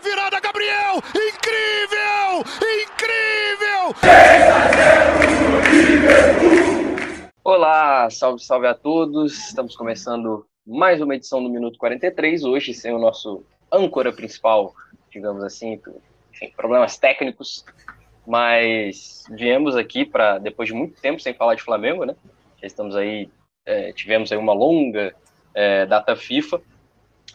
virada, Gabriel! Incrível! Incrível! Olá, salve, salve a todos. Estamos começando mais uma edição do Minuto 43, hoje sem o nosso âncora principal, digamos assim, enfim, problemas técnicos, mas viemos aqui para, depois de muito tempo sem falar de Flamengo, né? Já estamos aí, é, tivemos aí uma longa é, data FIFA,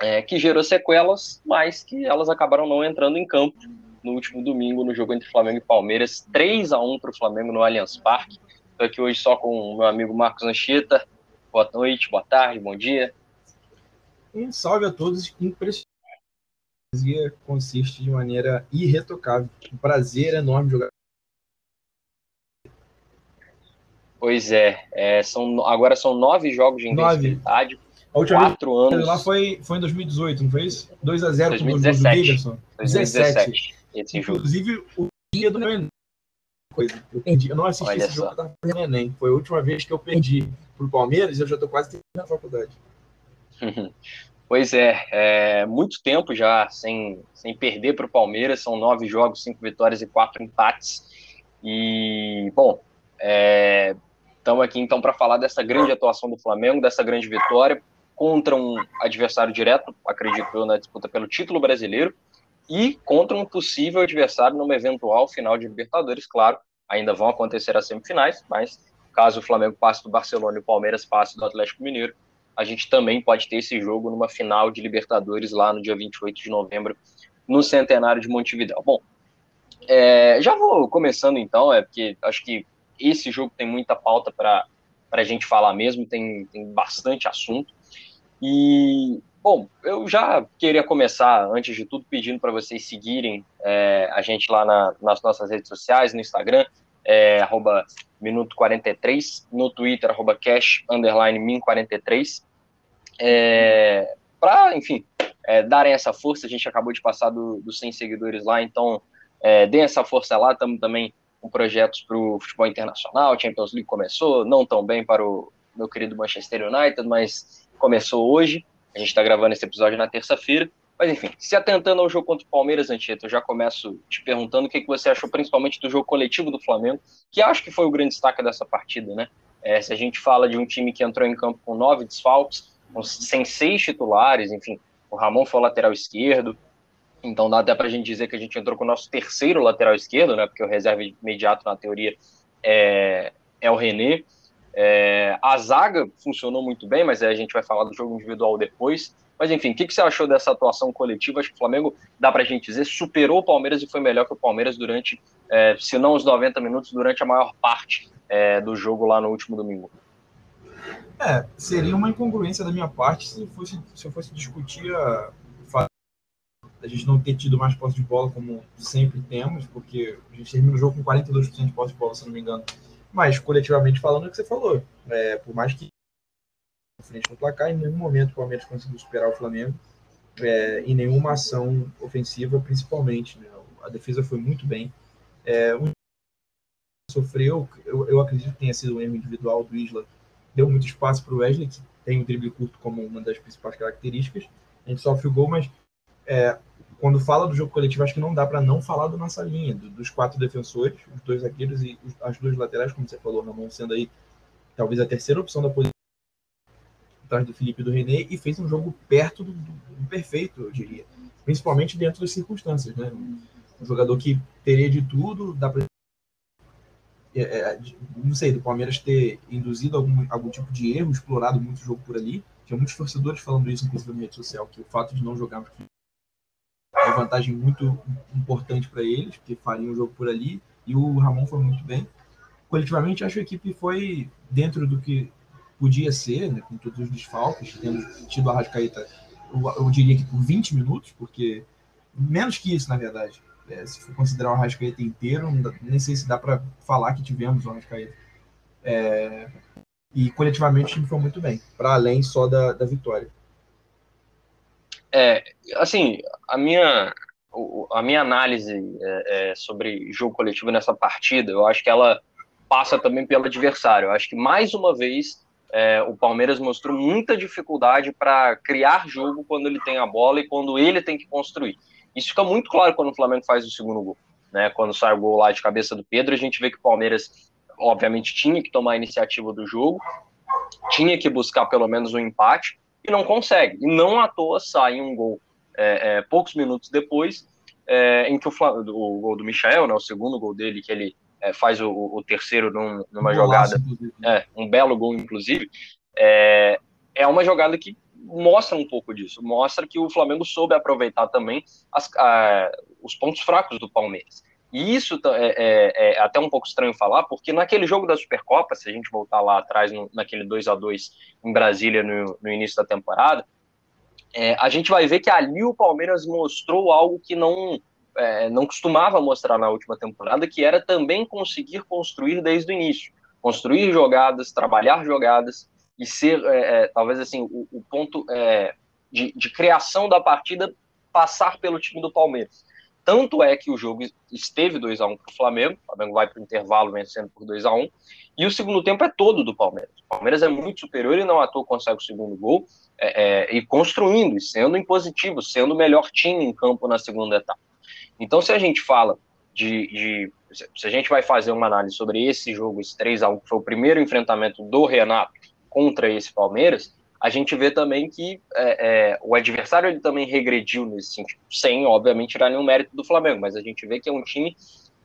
é, que gerou sequelas, mas que elas acabaram não entrando em campo no último domingo, no jogo entre Flamengo e Palmeiras, 3 a 1 para o Flamengo no Allianz Parque. Estou aqui hoje só com o meu amigo Marcos Anchieta. Boa noite, boa tarde, bom dia. Um salve a todos. Impressionante. Consiste de maneira irretocável. Um prazer enorme jogar. Pois é, é são, agora são nove jogos de intensidade. A última quatro vez, anos. Lá foi, foi em 2018, não foi isso? 2x0 com o do Davidson. 2017. Inclusive, o dia do meu coisa. Eu perdi. Eu não assisti Olha esse só. jogo, tava perdendo Enem. Foi a última vez que eu perdi pro Palmeiras e eu já tô quase terminando a faculdade. Pois é, é, muito tempo já sem, sem perder para o Palmeiras, são nove jogos, cinco vitórias e quatro empates. E, bom, estamos é, aqui então para falar dessa grande atuação do Flamengo, dessa grande vitória contra um adversário direto, acredito eu, na disputa pelo título brasileiro, e contra um possível adversário numa eventual final de Libertadores, claro, ainda vão acontecer as semifinais, mas caso o Flamengo passe do Barcelona e o Palmeiras passe do Atlético Mineiro, a gente também pode ter esse jogo numa final de Libertadores lá no dia 28 de novembro, no Centenário de Montevideo. Bom, é, já vou começando então, é porque acho que esse jogo tem muita pauta para a gente falar mesmo, tem, tem bastante assunto. E Bom, eu já queria começar, antes de tudo, pedindo para vocês seguirem é, a gente lá na, nas nossas redes sociais, no Instagram, é, arroba minuto43, no Twitter, arroba cash, underline min43, é, para, enfim, é, darem essa força, a gente acabou de passar dos do 100 seguidores lá, então é, deem essa força lá, estamos também com projetos para o futebol internacional, Champions League começou, não tão bem para o meu querido Manchester United, mas começou hoje, a gente está gravando esse episódio na terça-feira. Mas enfim, se atentando ao jogo contra o Palmeiras, Antieta, eu já começo te perguntando o que, que você achou principalmente do jogo coletivo do Flamengo, que acho que foi o grande destaque dessa partida, né? É, se a gente fala de um time que entrou em campo com nove desfalques, com, sem seis titulares, enfim, o Ramon foi o lateral esquerdo, então dá até para a gente dizer que a gente entrou com o nosso terceiro lateral esquerdo, né? Porque o reserva imediato, na teoria, é, é o René. É, a zaga funcionou muito bem, mas a gente vai falar do jogo individual depois. Mas enfim, o que, que você achou dessa atuação coletiva? Acho que o Flamengo, dá para a gente dizer, superou o Palmeiras e foi melhor que o Palmeiras durante, é, se não os 90 minutos, durante a maior parte é, do jogo lá no último domingo. É, seria uma incongruência da minha parte se, fosse, se eu fosse discutir a, a gente não ter tido mais posse de bola como sempre temos, porque a gente termina o jogo com 42% de posse de bola, se não me engano. Mas, coletivamente falando, é o que você falou. É, por mais que frente com o placar, em nenhum momento o Palmeiras conseguiu superar o Flamengo, é, em nenhuma ação ofensiva, principalmente. Né? A defesa foi muito bem. É, um sofreu, eu, eu acredito que tenha sido um erro individual do Isla, deu muito espaço para o Wesley, que tem o drible curto como uma das principais características. A gente sofre o gol, mas é, quando fala do jogo coletivo, acho que não dá para não falar da nossa linha, do, dos quatro defensores, os dois zagueiros e os, as duas laterais, como você falou, Ramon sendo aí talvez a terceira opção da posição atrás do Felipe e do René, e fez um jogo perto do, do, do, perfeito, eu diria. Principalmente dentro das circunstâncias, né? Um jogador que teria de tudo, dá pra. É, é, não sei, do Palmeiras ter induzido algum, algum tipo de erro, explorado muito o jogo por ali. Tinha muitos torcedores falando isso, inclusive na rede social, que o fato de não jogar uma vantagem muito importante para eles, porque fariam o jogo por ali, e o Ramon foi muito bem. Coletivamente, acho que a equipe foi dentro do que podia ser, né, com todos os desfalques, tendo tido a Rascaeta, eu, eu, diria que por 20 minutos, porque menos que isso, na verdade. É, se for considerar o Arrascaeta inteiro, dá, nem sei se dá para falar que tivemos o Arrascaeta. É, e coletivamente o time foi muito bem, para além só da, da vitória. É, assim, a minha, a minha análise é, é, sobre jogo coletivo nessa partida, eu acho que ela passa também pelo adversário. Eu acho que mais uma vez é, o Palmeiras mostrou muita dificuldade para criar jogo quando ele tem a bola e quando ele tem que construir. Isso fica muito claro quando o Flamengo faz o segundo gol. Né? Quando sai o gol lá de cabeça do Pedro, a gente vê que o Palmeiras, obviamente, tinha que tomar a iniciativa do jogo, tinha que buscar pelo menos um empate, e não consegue. E não à toa sai um gol é, é, poucos minutos depois, é, em que o, o, gol do Michel, né, o segundo gol dele, que ele é, faz o, o, terceiro num, numa um jogada, é, um belo gol, inclusive, é, é uma jogada que mostra um pouco disso, mostra que o Flamengo soube aproveitar também as, a, os pontos fracos do Palmeiras. E isso é, é, é, até um pouco estranho falar, porque naquele jogo da Supercopa, se a gente voltar lá atrás, no, naquele 2 a 2 em Brasília no, no início da temporada, é, a gente vai ver que ali o Palmeiras mostrou algo que não, é, não costumava mostrar na última temporada, que era também conseguir construir desde o início. Construir jogadas, trabalhar jogadas e ser, é, é talvez assim, o, o ponto de, de criação da partida passar pelo time do Palmeiras. Tanto é que o jogo esteve 2 a 1 para o Flamengo, o Flamengo vai para o intervalo vencendo por 2 a 1 e o segundo tempo é todo do Palmeiras. O Palmeiras é muito superior e não à toa consegue o segundo gol, é, é, e construindo, e sendo impositivo, sendo o melhor time em campo na segunda etapa. Então, se a gente fala de, de, Se a gente vai fazer uma análise sobre esse jogo, esse 3 a 1 que foi o primeiro enfrentamento do Renato contra esse Palmeiras, a gente vê também que é, é, o adversário ele também regrediu nesse sentido, sem, obviamente, tirar nenhum mérito do Flamengo, mas a gente vê que é um time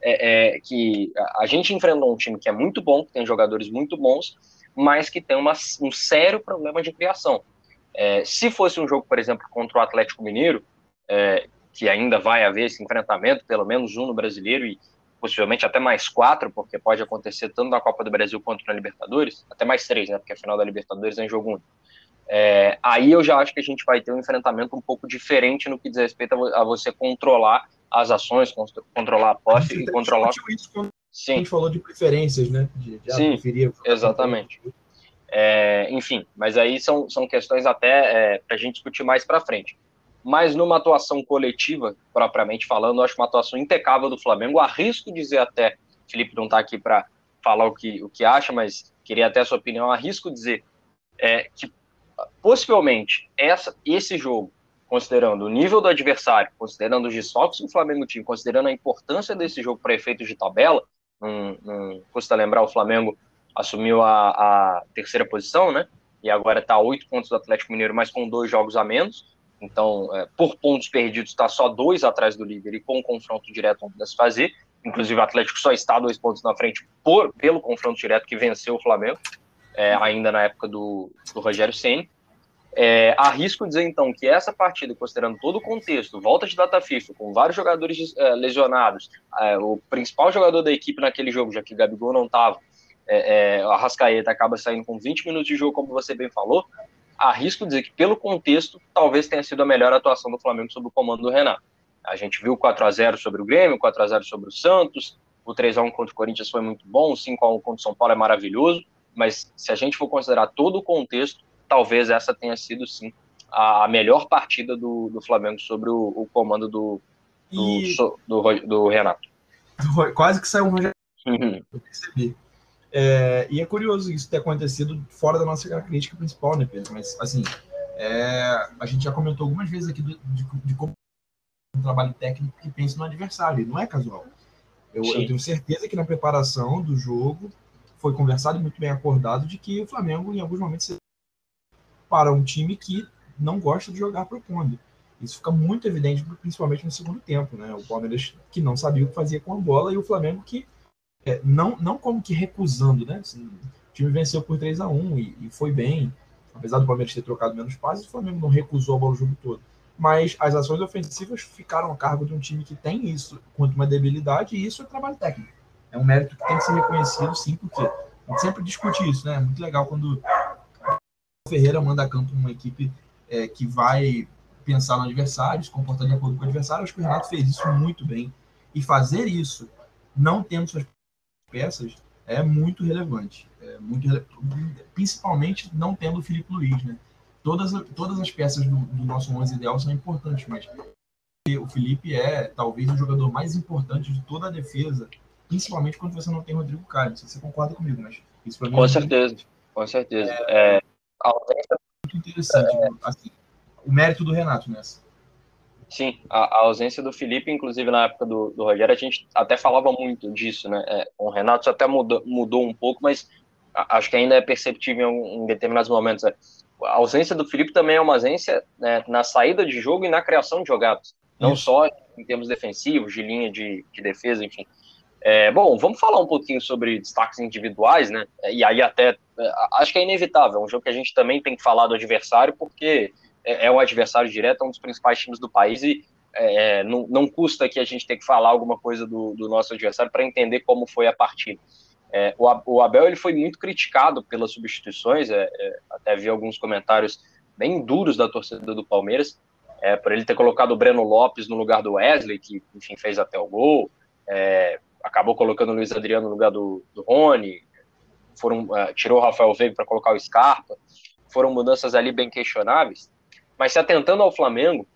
é, é que a gente enfrentou um time que é muito bom, que tem jogadores muito bons, mas que tem uma, um sério problema de criação. É, se fosse um jogo, por exemplo, contra o Atlético Mineiro, é, que ainda vai haver esse enfrentamento, pelo menos um no brasileiro e possivelmente até mais quatro, porque pode acontecer tanto na Copa do Brasil quanto na Libertadores, até mais três, né? Porque a final da Libertadores é em jogo único. É, aí eu já acho que a gente vai ter um enfrentamento um pouco diferente no que diz respeito a, você controlar as ações, controlar a posse e controlar. Isso quando Sim. A gente falou de preferências, né? De, de Sim, preferir... exatamente. É, enfim, mas aí são, são questões até é, para a gente discutir mais para frente. Mas numa atuação coletiva, propriamente falando, eu acho uma atuação impecável do Flamengo. Arrisco dizer até, Felipe não está aqui para falar o que, o que acha, mas queria até a sua opinião. Arrisco dizer é, que possivelmente essa, esse jogo, considerando o nível do adversário, considerando os desfalques que o Flamengo tinha, considerando a importância desse jogo para efeitos de tabela, não, não custa lembrar, o Flamengo assumiu a, a terceira posição, né? E agora está oito pontos do Atlético Mineiro, mas com dois jogos a menos. Então, é, por pontos perdidos, está só dois atrás do líder e com um confronto direto ainda se fazer. Inclusive, o Atlético só está dois pontos na frente por, pelo confronto direto que venceu o Flamengo, é, ainda na época do, do Rogério Senna. É, arrisco dizer, então, que essa partida, considerando todo o contexto, volta de data FIFA, com vários jogadores é, lesionados, é, o principal jogador da equipe naquele jogo, já que Gabigol não estava, é, é, a Rascaeta acaba saindo com 20 minutos de jogo, como você bem falou, arrisco dizer que, pelo contexto, talvez tenha sido a melhor atuação do Flamengo sob o comando do Renato. A gente viu 4 a 0 sobre o Grêmio, 4 a 0 sobre o Santos, o 3 a 1 contra o Corinthians foi muito bom, o 5 a 1 contra o São Paulo é maravilhoso, mas se a gente for considerar todo o contexto, talvez essa tenha sido, sim, a melhor partida do, do Flamengo sobre o, o comando do, do, e... do, do, do, Renato. Quase que saiu um Rogério. Uhum. Eu percebi. É, e é curioso isso ter acontecido fora da nossa crítica principal, né, Pedro? Mas, assim, é, a gente já comentou algumas vezes aqui do, de, de como um trabalho técnico que pensa no adversário, não é casual. Eu, eu, tenho certeza que na preparação do jogo foi conversado e muito bem acordado de que o Flamengo, em alguns momentos, para um time que não gosta de jogar propondo. Isso fica muito evidente, principalmente no segundo tempo, né? O Palmeiras que não sabia o que fazia com a bola e o Flamengo que é, não, não como que recusando, né? Assim, o time venceu por 3 a 1 e, e, foi bem. Apesar do Palmeiras ter trocado menos passes, o Flamengo não recusou a bola o jogo todo. Mas as ações ofensivas ficaram a cargo de um time que tem isso quanto uma debilidade, e isso é trabalho técnico. É um mérito que tem que ser reconhecido, sim, porque a gente sempre discute isso, né? É muito legal quando o Ferreira manda a campo uma equipe é, que vai pensar no adversário, se comportar de acordo com o adversário. Acho que o Renato fez isso muito bem. E fazer isso, não tendo suas peças é muito relevante. É muito rele... Principalmente não tendo o Felipe Luiz, né? Todas, todas as peças do, do nosso 11 ideal são importantes, mas o Felipe é talvez o jogador mais importante de toda a defesa, principalmente quando você não tem Rodrigo Caio. Não sei se você concorda comigo, mas isso para mim Com é certeza, com certeza. É, é... Muito interessante. É... Assim, o mérito do Renato nessa. Sim, a, a, ausência do Felipe, inclusive na época do, do Rogério, a gente até falava muito disso, né? É, o Renato até mudou, mudou um pouco, mas acho que ainda é perceptível em, em determinados momentos. É. A ausência do Felipe também é uma ausência né, na saída de jogo e na criação de jogadas, não Isso. só em termos defensivos, de linha de, de defesa, enfim. É, bom, vamos falar um pouquinho sobre destaques individuais, né? E aí até é, acho que é inevitável, é um jogo que a gente também tem que falar do adversário, porque é, é o adversário direto, é um dos principais times do país e é, é não, não, custa que a gente ter que falar alguma coisa do, do nosso adversário para entender como foi a partida. É, o, Abel ele foi muito criticado pelas substituições, é, é, até vi alguns comentários bem duros da torcida do Palmeiras, é, por ele ter colocado o Breno Lopes no lugar do Wesley, que enfim fez até o gol, acabou colocando o Luiz Adriano no lugar do, do Rony, foram, tirou o Rafael Veiga para colocar o Scarpa, foram mudanças ali bem questionáveis, mas se atentando ao Flamengo,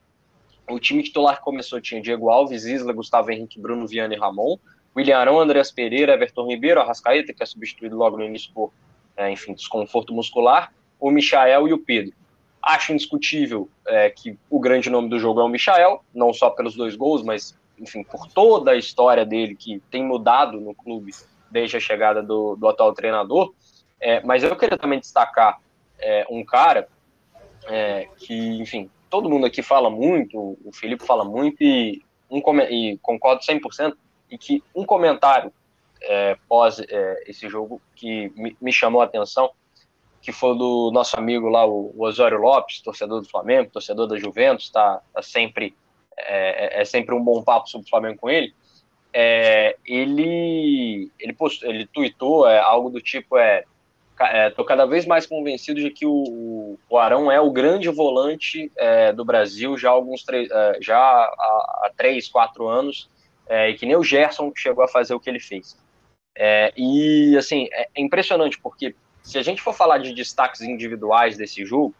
o time titular que começou tinha Diego Alves, Isla, Gustavo Henrique, Bruno Viana e Ramon. William Arão, Andreas Pereira, Everton Ribeiro, Arrascaeta, que é substituído logo no início por, é, enfim, desconforto muscular, o Michael e o Pedro. Acho indiscutível é, que o grande nome do jogo é o Michael, não só pelos dois gols, mas, enfim, por toda a história dele, que tem mudado no clube desde a chegada do, do atual treinador. É, mas eu queria também destacar é, um cara é, que, enfim, todo mundo aqui fala muito, o Felipe fala muito e, um, e concordo 100%, e que um comentário é, pós é, esse jogo que me, me, chamou a atenção, que foi do nosso amigo lá, o, o Osório Lopes, torcedor do Flamengo, torcedor da Juventus, tá, tá sempre, é, é, é sempre um bom papo sobre o Flamengo com ele, é, ele ele postou, ele tweetou é, algo do tipo é é, cada vez mais convencido de que o, o Arão é o grande volante é, do Brasil já há alguns é, já há, há três, quatro anos, é, e que nem o Gerson chegou a fazer o que ele fez. E assim é impressionante porque se a gente for falar de destaques individuais desse jogo,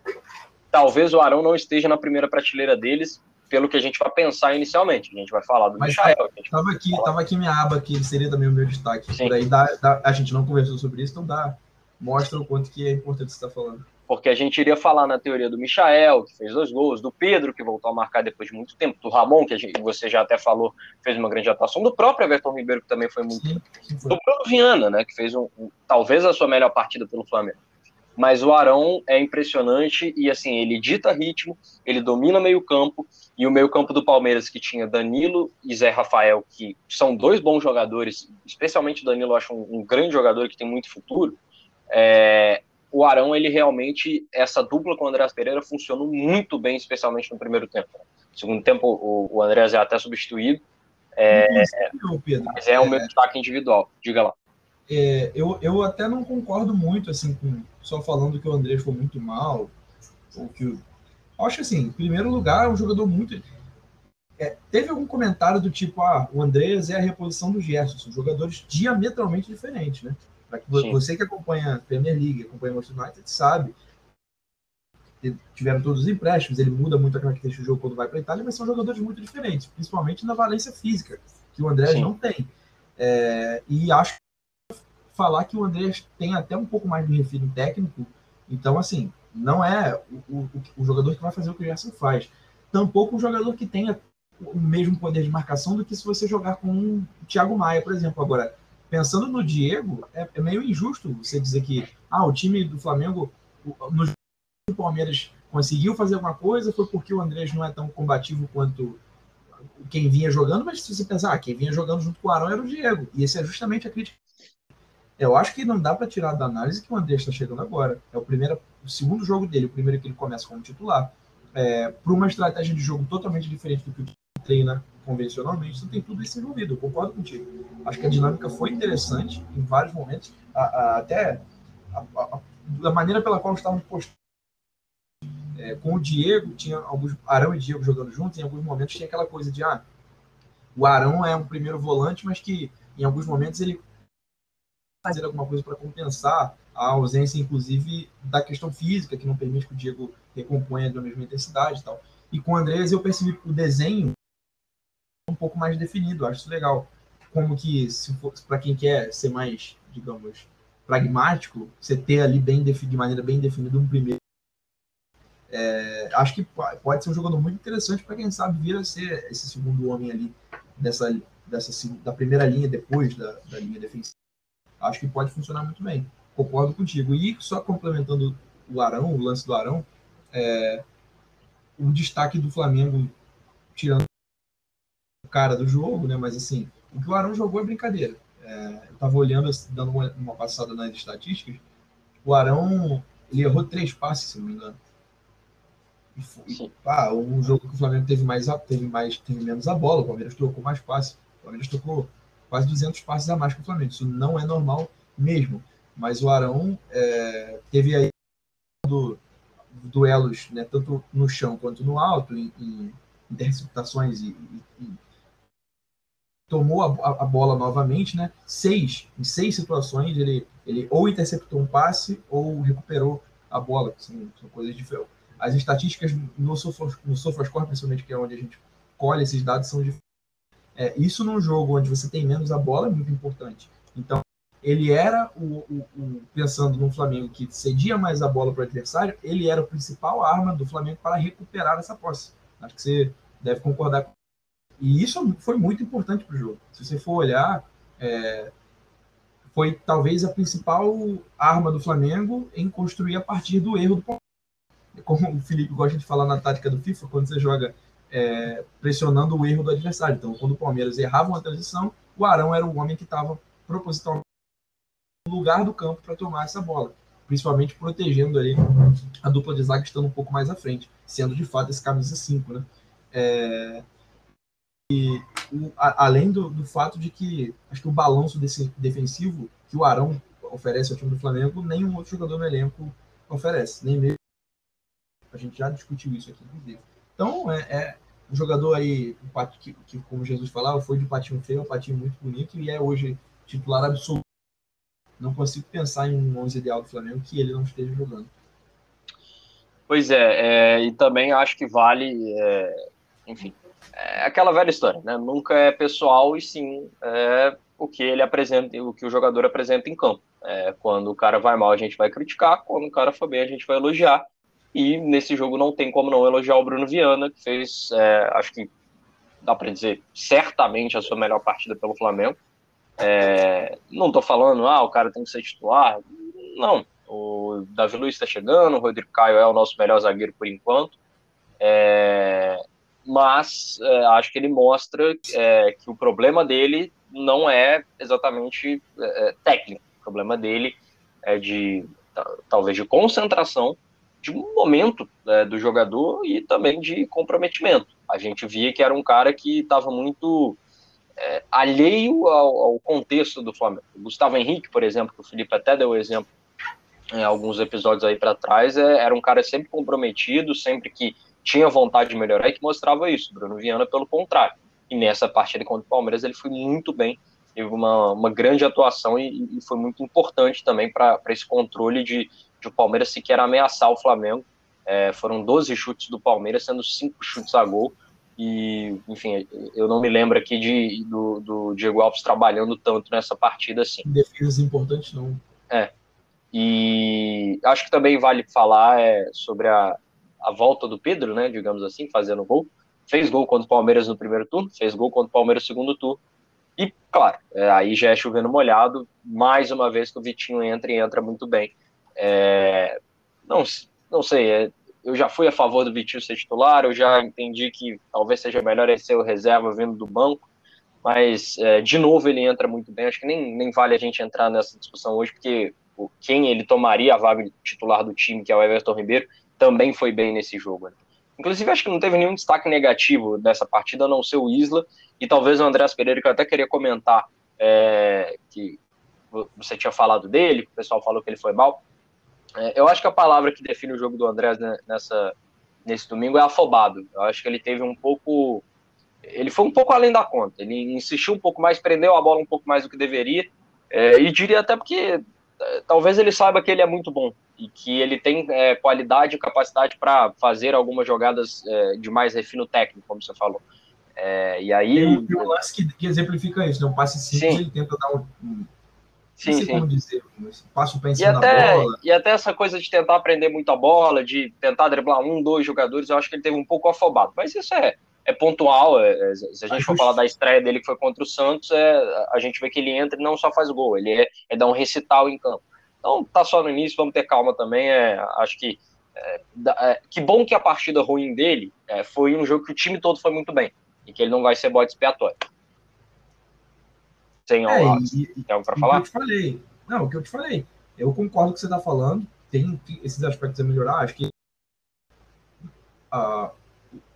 talvez o Arão não esteja na primeira prateleira deles, pelo que a gente vai pensar inicialmente. A gente vai falar do Mas Michael. Tava aqui, aqui minha aba aqui, seria também o meu destaque. Sim. Por aí dá, dá, a gente não conversou sobre isso, então dá mostra o quanto que é importante você estar tá falando. Porque a gente iria falar na teoria do Michael, que fez dois gols, do Pedro, que voltou a marcar depois de muito tempo, do Ramon, que gente, você já até falou, fez uma grande atuação, do próprio Everton Ribeiro, que também foi muito. Sim, sim foi. Do Bruno Viana, né, que fez um, um, talvez a sua melhor partida pelo Flamengo. Mas o Arão é impressionante e assim, ele dita ritmo, ele domina meio campo, e o meio campo do Palmeiras, que tinha Danilo e Zé Rafael, que são dois bons jogadores, especialmente o Danilo, eu acho um, um grande jogador que tem muito futuro é, o Arão, ele realmente, essa dupla com o Andrés Pereira funcionou muito bem, especialmente no primeiro tempo. No segundo tempo, o, o Andrés é até substituído, é, não, Pedro, mas é o meu é. destaque individual. Diga lá. É, eu, eu até não concordo muito, assim, com só falando que o Andrés foi muito mal, ou que o... Acho assim, em primeiro lugar, é um jogador muito... É, teve algum comentário do tipo, ah, o Andrés é a reposição do Gerson, são jogadores diametralmente diferentes, né? Que você que acompanha a Premier League, acompanha o Manchester United, sabe tiveram todos os empréstimos, ele muda muito a característica do jogo quando vai para a Itália, mas são jogadores muito diferentes, principalmente na valência física, que o André não tem. É, e acho falar que o André tem até um pouco mais de refino técnico, então, assim, não é o, o, o, jogador que vai fazer o que o Gerson faz. Tampouco o jogador que tenha o mesmo poder de marcação do que se você jogar com o Thiago Maia, por exemplo. Agora, pensando no Diego, é, é, meio injusto você dizer que ah, o time do Flamengo, no Palmeiras, conseguiu fazer alguma coisa, foi porque o Andrés não é tão combativo quanto quem vinha jogando, mas se você pensar, ah, quem vinha jogando junto com o Arão era o Diego. E essa é justamente a crítica. Eu acho que não dá para tirar da análise que o Andrés está chegando agora. É o primeiro, o segundo jogo dele, o primeiro que ele começa como titular. É, para uma estratégia de jogo totalmente diferente do que o treina convencionalmente, você tem tudo isso envolvido, eu concordo contigo. Acho que a dinâmica foi interessante em vários momentos, a, a, até a, da maneira pela qual estavam postados. É, com o Diego, tinha alguns Arão e Diego jogando juntos, em alguns momentos tinha aquela coisa de ah, o Arão é um primeiro volante, mas que em alguns momentos ele fazer alguma coisa para compensar a ausência, inclusive, da questão física, que não permite que o Diego recomponha da mesma intensidade e tal. E com o Andrés eu percebi o desenho um pouco mais definido. Acho isso legal. Como que, para quem quer ser mais, digamos, pragmático, você ter ali bem de maneira bem definida um primeiro É, acho que pode ser um jogador muito interessante para quem sabe vir a ser esse segundo homem ali dessa, dessa da primeira linha depois da, da linha defensiva. Acho que pode funcionar muito bem. Concordo contigo. E só complementando o Arão, o lance do Arão, é, o destaque do Flamengo, tirando o cara do jogo, né? Mas assim, o que o Arão jogou é brincadeira. É, eu estava olhando, dando uma, uma, passada nas estatísticas. O Arão, ele errou três passes, se não me engano. E foi, ah, um jogo que o Flamengo teve mais, teve mais, teve menos a bola. O Palmeiras trocou mais passes. O Palmeiras trocou quase 200 passes a mais que o Flamengo. Isso não é normal mesmo. Mas o Arão é, teve aí do, duelos, né, tanto no chão quanto no alto, em, em interceptações e, e, e tomou a, a, bola novamente, né? Seis, em seis situações, ele, ele ou interceptou um passe ou recuperou a bola, que são, são coisas diferentes. As estatísticas no, Sofos, no SofaScore, principalmente, que é onde a gente colhe esses dados, são diferentes. É, isso num jogo onde você tem menos a bola é muito importante. Então, ele era, o, o, o, pensando no Flamengo que cedia mais a bola para o adversário, ele era a principal arma do Flamengo para recuperar essa posse. Acho que você deve concordar com e isso foi muito importante para o jogo. Se você for olhar, é, foi talvez a principal arma do Flamengo em construir a partir do erro do Palmeiras. Como o Felipe gosta de falar na tática do FIFA, quando você joga é, pressionando o erro do adversário. Então, quando o Palmeiras errava uma transição, o Arão era o homem que estava propositalmente no lugar do campo para tomar essa bola, principalmente protegendo ali a dupla de zaga estando um pouco mais à frente, sendo de fato esse camisa 5, né? É, e a, além do, do, fato de que acho que o balanço desse defensivo que o Arão oferece ao time do Flamengo, nenhum outro jogador no elenco oferece, nem mesmo. A gente já discutiu isso aqui, inclusive. Então, é, é um jogador aí, que, que, como Jesus falava, foi de patinho feio a patinho muito bonito e é hoje titular absoluto. Não consigo pensar em um 11 ideal do Flamengo que ele não esteja jogando. Pois é, é e também acho que vale, é, enfim, é aquela velha história, né? Nunca é pessoal e sim é o que ele apresenta, o que o jogador apresenta em campo. É, quando o cara vai mal, a gente vai criticar, quando o cara for bem, a gente vai elogiar. E nesse jogo não tem como não elogiar o Bruno Viana, que fez, é, acho que dá para dizer, certamente a sua melhor partida pelo Flamengo. É, não estou falando, ah, o cara tem que ser titular. Não. O Davi Luiz está chegando, o Rodrigo Caio é o nosso melhor zagueiro por enquanto. É, mas é, acho que ele mostra é, que o problema dele não é exatamente é, é técnico, o problema dele é de talvez de concentração, de um momento é, do jogador e também de comprometimento. A gente via que era um cara que estava muito é, alheio ao, ao, contexto do Flamengo. O Gustavo Henrique, por exemplo, que o Felipe até deu exemplo em alguns episódios aí para trás, era um cara sempre comprometido, sempre que tinha vontade de melhorar e que mostrava isso. Bruno Viana, pelo contrário. E nessa partida contra o Palmeiras, ele foi muito bem, teve uma, uma grande atuação e, e foi muito importante também para esse controle de o Palmeiras sequer ameaçar o Flamengo. É, foram 12 chutes do Palmeiras, sendo 5 chutes a gol. E, enfim, eu não me lembro aqui de, do, do Diego Alves trabalhando tanto nessa partida assim. Defesas importantes, não. É. E acho que também vale falar é, sobre a, a volta do Pedro, né, digamos assim, fazendo gol. Fez gol contra o Palmeiras no primeiro turno, fez gol contra o Palmeiras no segundo turno. E, claro, é, aí já é chovendo molhado, mais uma vez que o Vitinho entra e entra muito bem. É, não, não sei, é, eu já fui a favor do Vitinho ser titular, eu já entendi que talvez seja melhor ele ser o reserva vindo do banco, mas, é, de novo, ele entra muito bem. Acho que nem, nem vale a gente entrar nessa discussão hoje, porque quem ele tomaria a vaga de titular do time, que é o Everton Ribeiro, também foi bem nesse jogo. Né? Inclusive, acho que não teve nenhum destaque negativo dessa partida, a não ser o Isla, e talvez o Andrés Pereira, que eu até queria comentar, é, que você tinha falado dele, o pessoal falou que ele foi mal. É, eu acho que a palavra que define o jogo do Andrés nessa, nesse domingo é afobado. Eu acho que ele teve um pouco. Ele foi um pouco além da conta. Ele insistiu um pouco mais, prendeu a bola um pouco mais do que deveria. É, e diria até porque é, talvez ele saiba que ele é muito bom e que ele tem é, qualidade e capacidade para fazer algumas jogadas é, de mais refino técnico, como você falou. É, e aí. Tem um lance que, que, exemplifica isso, né? Um passe simples, Sim. ele tenta dar um, Sim, não sei sim. como dizer, passo pensando e até, bola. E até essa coisa de tentar aprender muito a bola, de tentar driblar um, dois jogadores, eu acho que ele teve um pouco afobado. Mas isso é, é pontual. É, é, se a gente for falar da estreia dele que foi contra o Santos, é, a gente vê que ele entra e não só faz gol, ele é, é dar um recital em campo. Então tá só no início, vamos ter calma também. É, acho que é, é, que bom que a partida ruim dele foi um jogo que o time todo foi muito bem e que ele não vai ser bode expiatório. Sem é, e, tem algo para falar? Eu te falei. Não, o que eu te falei. Eu concordo com o que você está falando. Tem esses aspectos a melhorar. Acho que uh,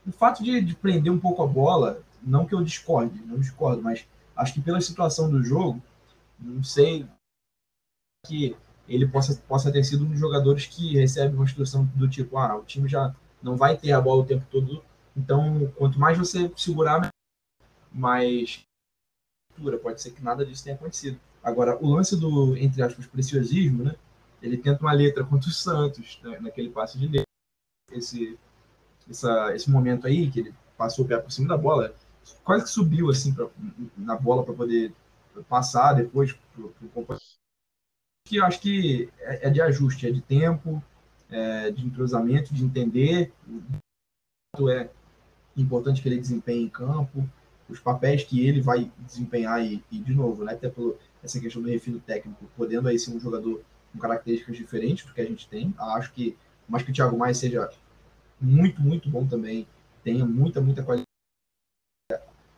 o fato de, de, prender um pouco a bola, não que eu discorde, não discordo, mas acho que pela situação do jogo, não sei que ele possa, possa ter sido um dos jogadores que recebe uma instrução do tipo, ah, o time já não vai ter a bola o tempo todo, então quanto mais você segurar, mais pode ser que nada disso tenha acontecido. Agora, o lance do, entre aspas, preciosismo, né? Ele tenta uma letra contra o Santos, né, naquele passe de letra. Esse, essa, esse momento aí, que ele passou o pé por cima da bola, quase que subiu assim pra, na bola para poder passar depois companheiro. Que eu acho que é, é, de ajuste, é de tempo, é de entrosamento, de entender. O é importante que ele desempenhe em campo os papéis que ele vai desempenhar e, e de novo, né, até por essa questão do refino técnico, podendo aí ser um jogador com características diferentes do que a gente tem. Acho que, mais que o Thiago Maia seja muito, muito bom também, tenha muita, muita qualidade.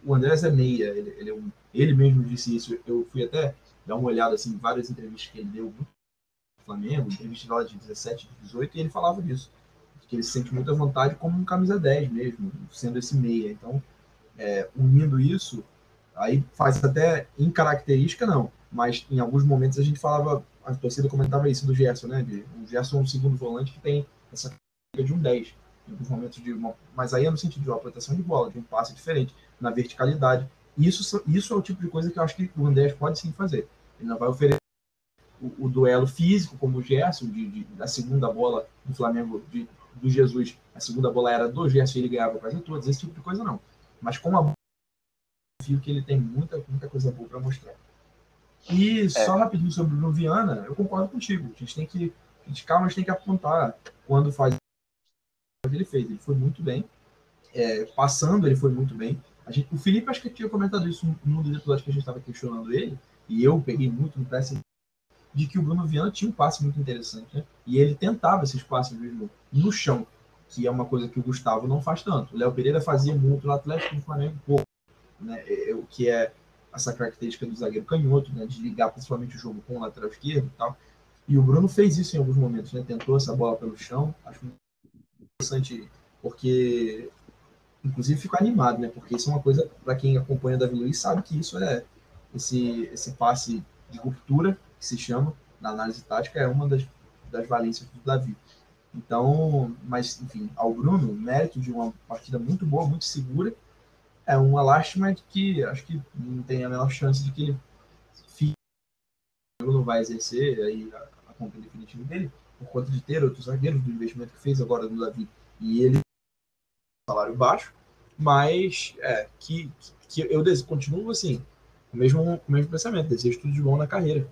O Andrés é meia, ele, ele, é um, ele mesmo disse isso. Eu fui até dar uma olhada assim, em várias entrevistas que ele deu no Flamengo, entrevistas lá de 17, 18, e ele falava disso. Que ele se sente muita vontade como um camisa 10 mesmo, sendo esse meia. Então, é, unindo isso, aí faz até em característica, não, mas em alguns momentos a gente falava, a torcida comentava isso do Gerson, né? De, o Gerson é um segundo volante que tem essa característica de um 10, em alguns momentos de uma, mas aí é no sentido de uma proteção de bola, de um passe diferente, na verticalidade. Isso, isso é o tipo de coisa que eu acho que o Andrés pode sim fazer. Ele não vai oferecer o, o duelo físico, como o Gerson, de, de, da segunda bola do Flamengo, de, do Jesus, a segunda bola era do Gerson e ele ganhava quase todas, esse tipo de coisa não mas com a confio que ele tem muita, muita coisa boa para mostrar. E é. só rapidinho sobre o Bruno Viana, eu concordo contigo. A gente tem que criticar, mas tem que apontar quando faz o que ele fez. Ele foi muito bem. É, passando, ele foi muito bem. A gente, o Felipe, acho que tinha comentado isso num dos episódios que a gente estava questionando ele, e eu peguei muito no press de que o Bruno Viana tinha um passe muito interessante, né? E ele tentava esses passes mesmo no chão que é uma coisa que o Gustavo não faz tanto. O Léo Pereira fazia muito no Atlético do Flamengo pouco, né? É, é, o que é essa característica do zagueiro canhoto, né? De ligar principalmente o jogo com o lateral esquerdo e tal. E o Bruno fez isso em alguns momentos, né? Tentou essa bola pelo chão. Acho interessante porque, inclusive, fico animado, né? Porque isso é uma coisa para quem acompanha Davi Luiz sabe que isso é esse esse passe de ruptura que se chama na análise tática é uma das, das valências do Davi. Então, mas enfim, ao Bruno, mérito de uma partida muito boa, muito segura. É uma lástima que acho que não tem a menor chance de que ele fique. não vai exercer aí a, a compra definitiva dele, por conta de ter outros zagueiros do investimento que fez agora do Davi e ele salário baixo, mas é, que, que eu continuo assim, com o mesmo, o mesmo pensamento, desejo tudo de bom na carreira.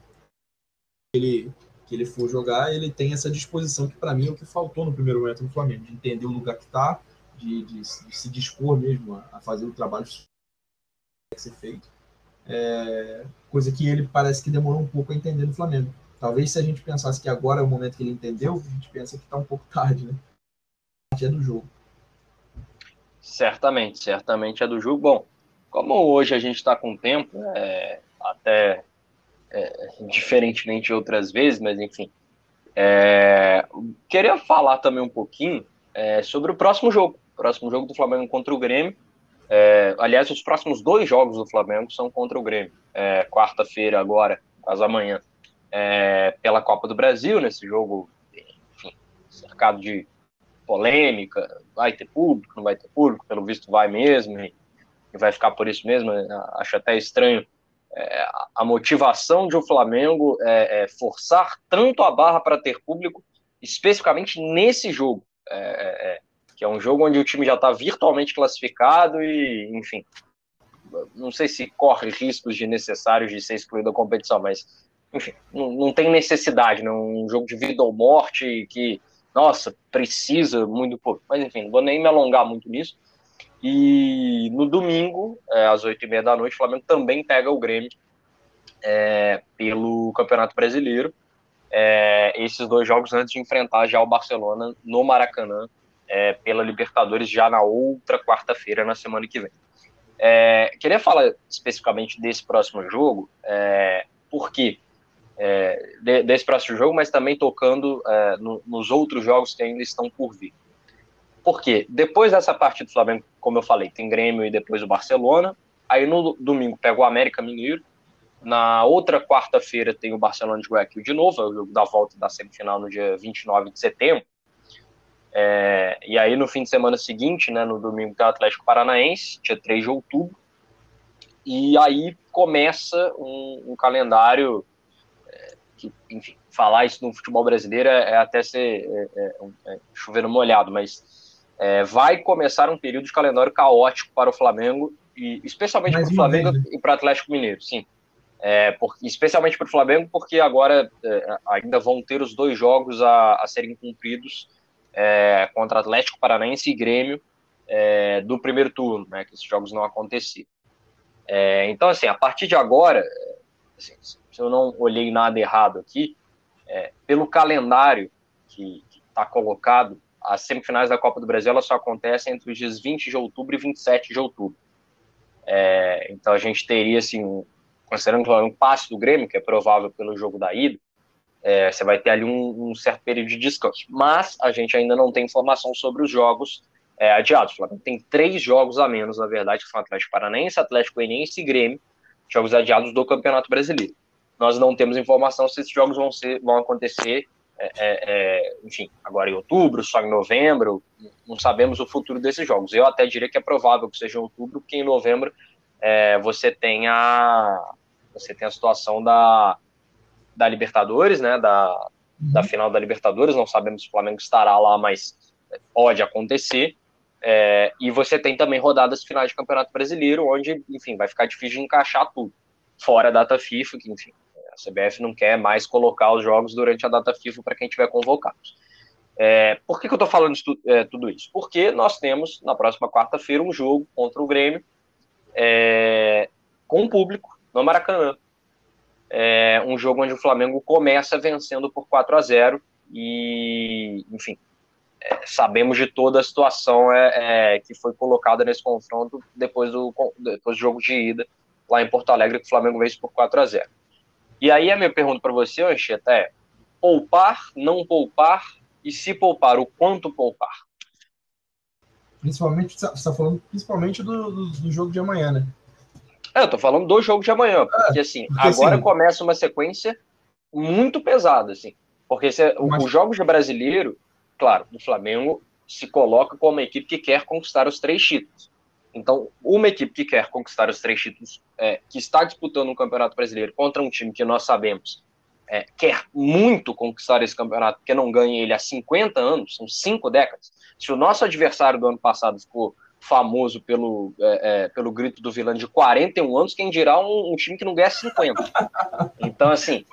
Ele que ele for jogar, ele tem essa disposição que para mim é o que faltou no primeiro momento no Flamengo, de entender o lugar que está, de, de, de, se dispor mesmo a, a, fazer o trabalho que tem que ser feito. É, coisa que ele parece que demorou um pouco a entender no Flamengo. Talvez se a gente pensasse que agora é o momento que ele entendeu, a gente pensa que está um pouco tarde, né? É do jogo. Certamente, certamente é do jogo. Bom, como hoje a gente está com tempo, é, até é, diferentemente de outras vezes, mas enfim. É, queria falar também um pouquinho é, sobre o próximo jogo. O próximo jogo do Flamengo contra o Grêmio. É, aliás, os próximos dois jogos do Flamengo são contra o Grêmio. É, quarta-feira, agora, quase amanhã, pela Copa do Brasil, nesse jogo, enfim, cercado de polêmica. Vai ter público, não vai ter público, pelo visto vai mesmo, e vai ficar por isso mesmo. Acho até estranho é, a motivação de o um Flamengo é, é, forçar tanto a barra para ter público, especificamente nesse jogo, é, é, é, que é um jogo onde o time já está virtualmente classificado e, enfim, não sei se corre riscos de necessários de ser excluído da competição, mas enfim, não, não tem necessidade, né? um jogo de vida ou morte que, nossa, precisa muito pouco. Mas enfim, não vou nem me alongar muito nisso. E no domingo, é, às oito e meia da noite, o Flamengo também pega o Grêmio é, pelo Campeonato Brasileiro. É, esses dois jogos antes de enfrentar já o Barcelona no Maracanã é, pela Libertadores já na outra quarta-feira, na semana que vem. É, queria falar especificamente desse próximo jogo, é, porque de, desse próximo jogo, mas também tocando no, nos outros jogos que ainda estão por vir. Porque depois dessa partida do Flamengo, como eu falei, tem Grêmio e depois o Barcelona. Aí no domingo pega o América Mineiro. Na outra quarta-feira tem o Barcelona de Guayaquil de novo, é o jogo da volta da semifinal no dia 29 de setembro. É, e aí no fim de semana seguinte, né, no domingo tem o Atlético Paranaense, dia 3 de outubro. E aí começa um, um calendário é, que, enfim, falar isso no futebol brasileiro é, é até ser é, é, é chover no molhado, mas é, vai começar um período de calendário caótico para o Flamengo, e especialmente para o Flamengo vez. e para o Atlético Mineiro, sim. É, porque, especialmente para o Flamengo, porque agora é, ainda vão ter os dois jogos a, a serem cumpridos é, contra Atlético Paranaense e Grêmio é, do primeiro turno, né, que esses jogos não aconteciam. É, então, assim, a partir de agora, assim, se eu não olhei nada errado aqui, é, pelo calendário que está colocado, as semifinais da Copa do Brasil elas só acontecem entre os dias 20 de outubro e 27 de outubro. É, então a gente teria, assim, considerando que um passe do Grêmio, que é provável pelo jogo da ida, é, você vai ter ali um, um, certo período de descanso. Mas a gente ainda não tem informação sobre os jogos é, adiados. O Flamengo tem três jogos a menos, na verdade, que são Atlético Paranaense, Atlético Goianiense e Grêmio, jogos adiados do Campeonato Brasileiro. Nós não temos informação se esses jogos vão, ser, vão acontecer, é, é, é enfim, agora em outubro, só em novembro, não sabemos o futuro desses jogos. Eu até diria que é provável que seja em outubro, porque em novembro é, você tem a você tem a situação da, da Libertadores, né, da, da uhum. final da Libertadores, não sabemos se o Flamengo estará lá, mas pode acontecer, é, e você tem também rodadas finais de Campeonato Brasileiro, onde, enfim, vai ficar difícil de encaixar tudo, fora a data FIFA, que, enfim, a CBF não quer mais colocar os jogos durante a data FIFA para quem tiver convocado. É, por que, que eu estou falando isso, é, tudo isso? Porque nós temos, na próxima quarta-feira, um jogo contra o Grêmio, é, com o público no Maracanã. É um jogo onde o Flamengo começa vencendo por 4 a 0 e, enfim, é, sabemos de toda a situação é, é, que foi colocada nesse confronto depois do, depois do jogo de ida lá em Porto Alegre, que o Flamengo vence por 4 a 0 E aí a minha pergunta para você, Anchieta, é poupar, não poupar, e se poupar, o quanto poupar? Principalmente, você está falando principalmente do, do, do, jogo de amanhã, né? É, eu tô falando do jogo de amanhã, porque assim, porque, agora assim, começa uma sequência muito pesada, assim. Porque se, mas... os jogos de brasileiro, claro, o Flamengo se coloca como uma equipe que quer conquistar os três títulos. Então, uma equipe que quer conquistar os três títulos, é, que está disputando um campeonato brasileiro contra um time que nós sabemos é, quer muito conquistar esse campeonato, porque não ganha ele há 50 anos, são cinco décadas. Se o nosso adversário do ano passado ficou famoso pelo, é, é, pelo grito do vilão de 41 anos, quem dirá um, um time que não ganha 50. Então, assim,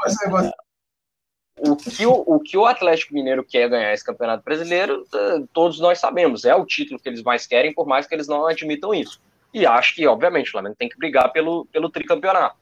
o que o, o que o Atlético Mineiro quer ganhar esse campeonato brasileiro, todos nós sabemos, é o título que eles mais querem, por mais que eles não admitam isso. E acho que, obviamente, o Flamengo tem que brigar pelo, pelo tricampeonato.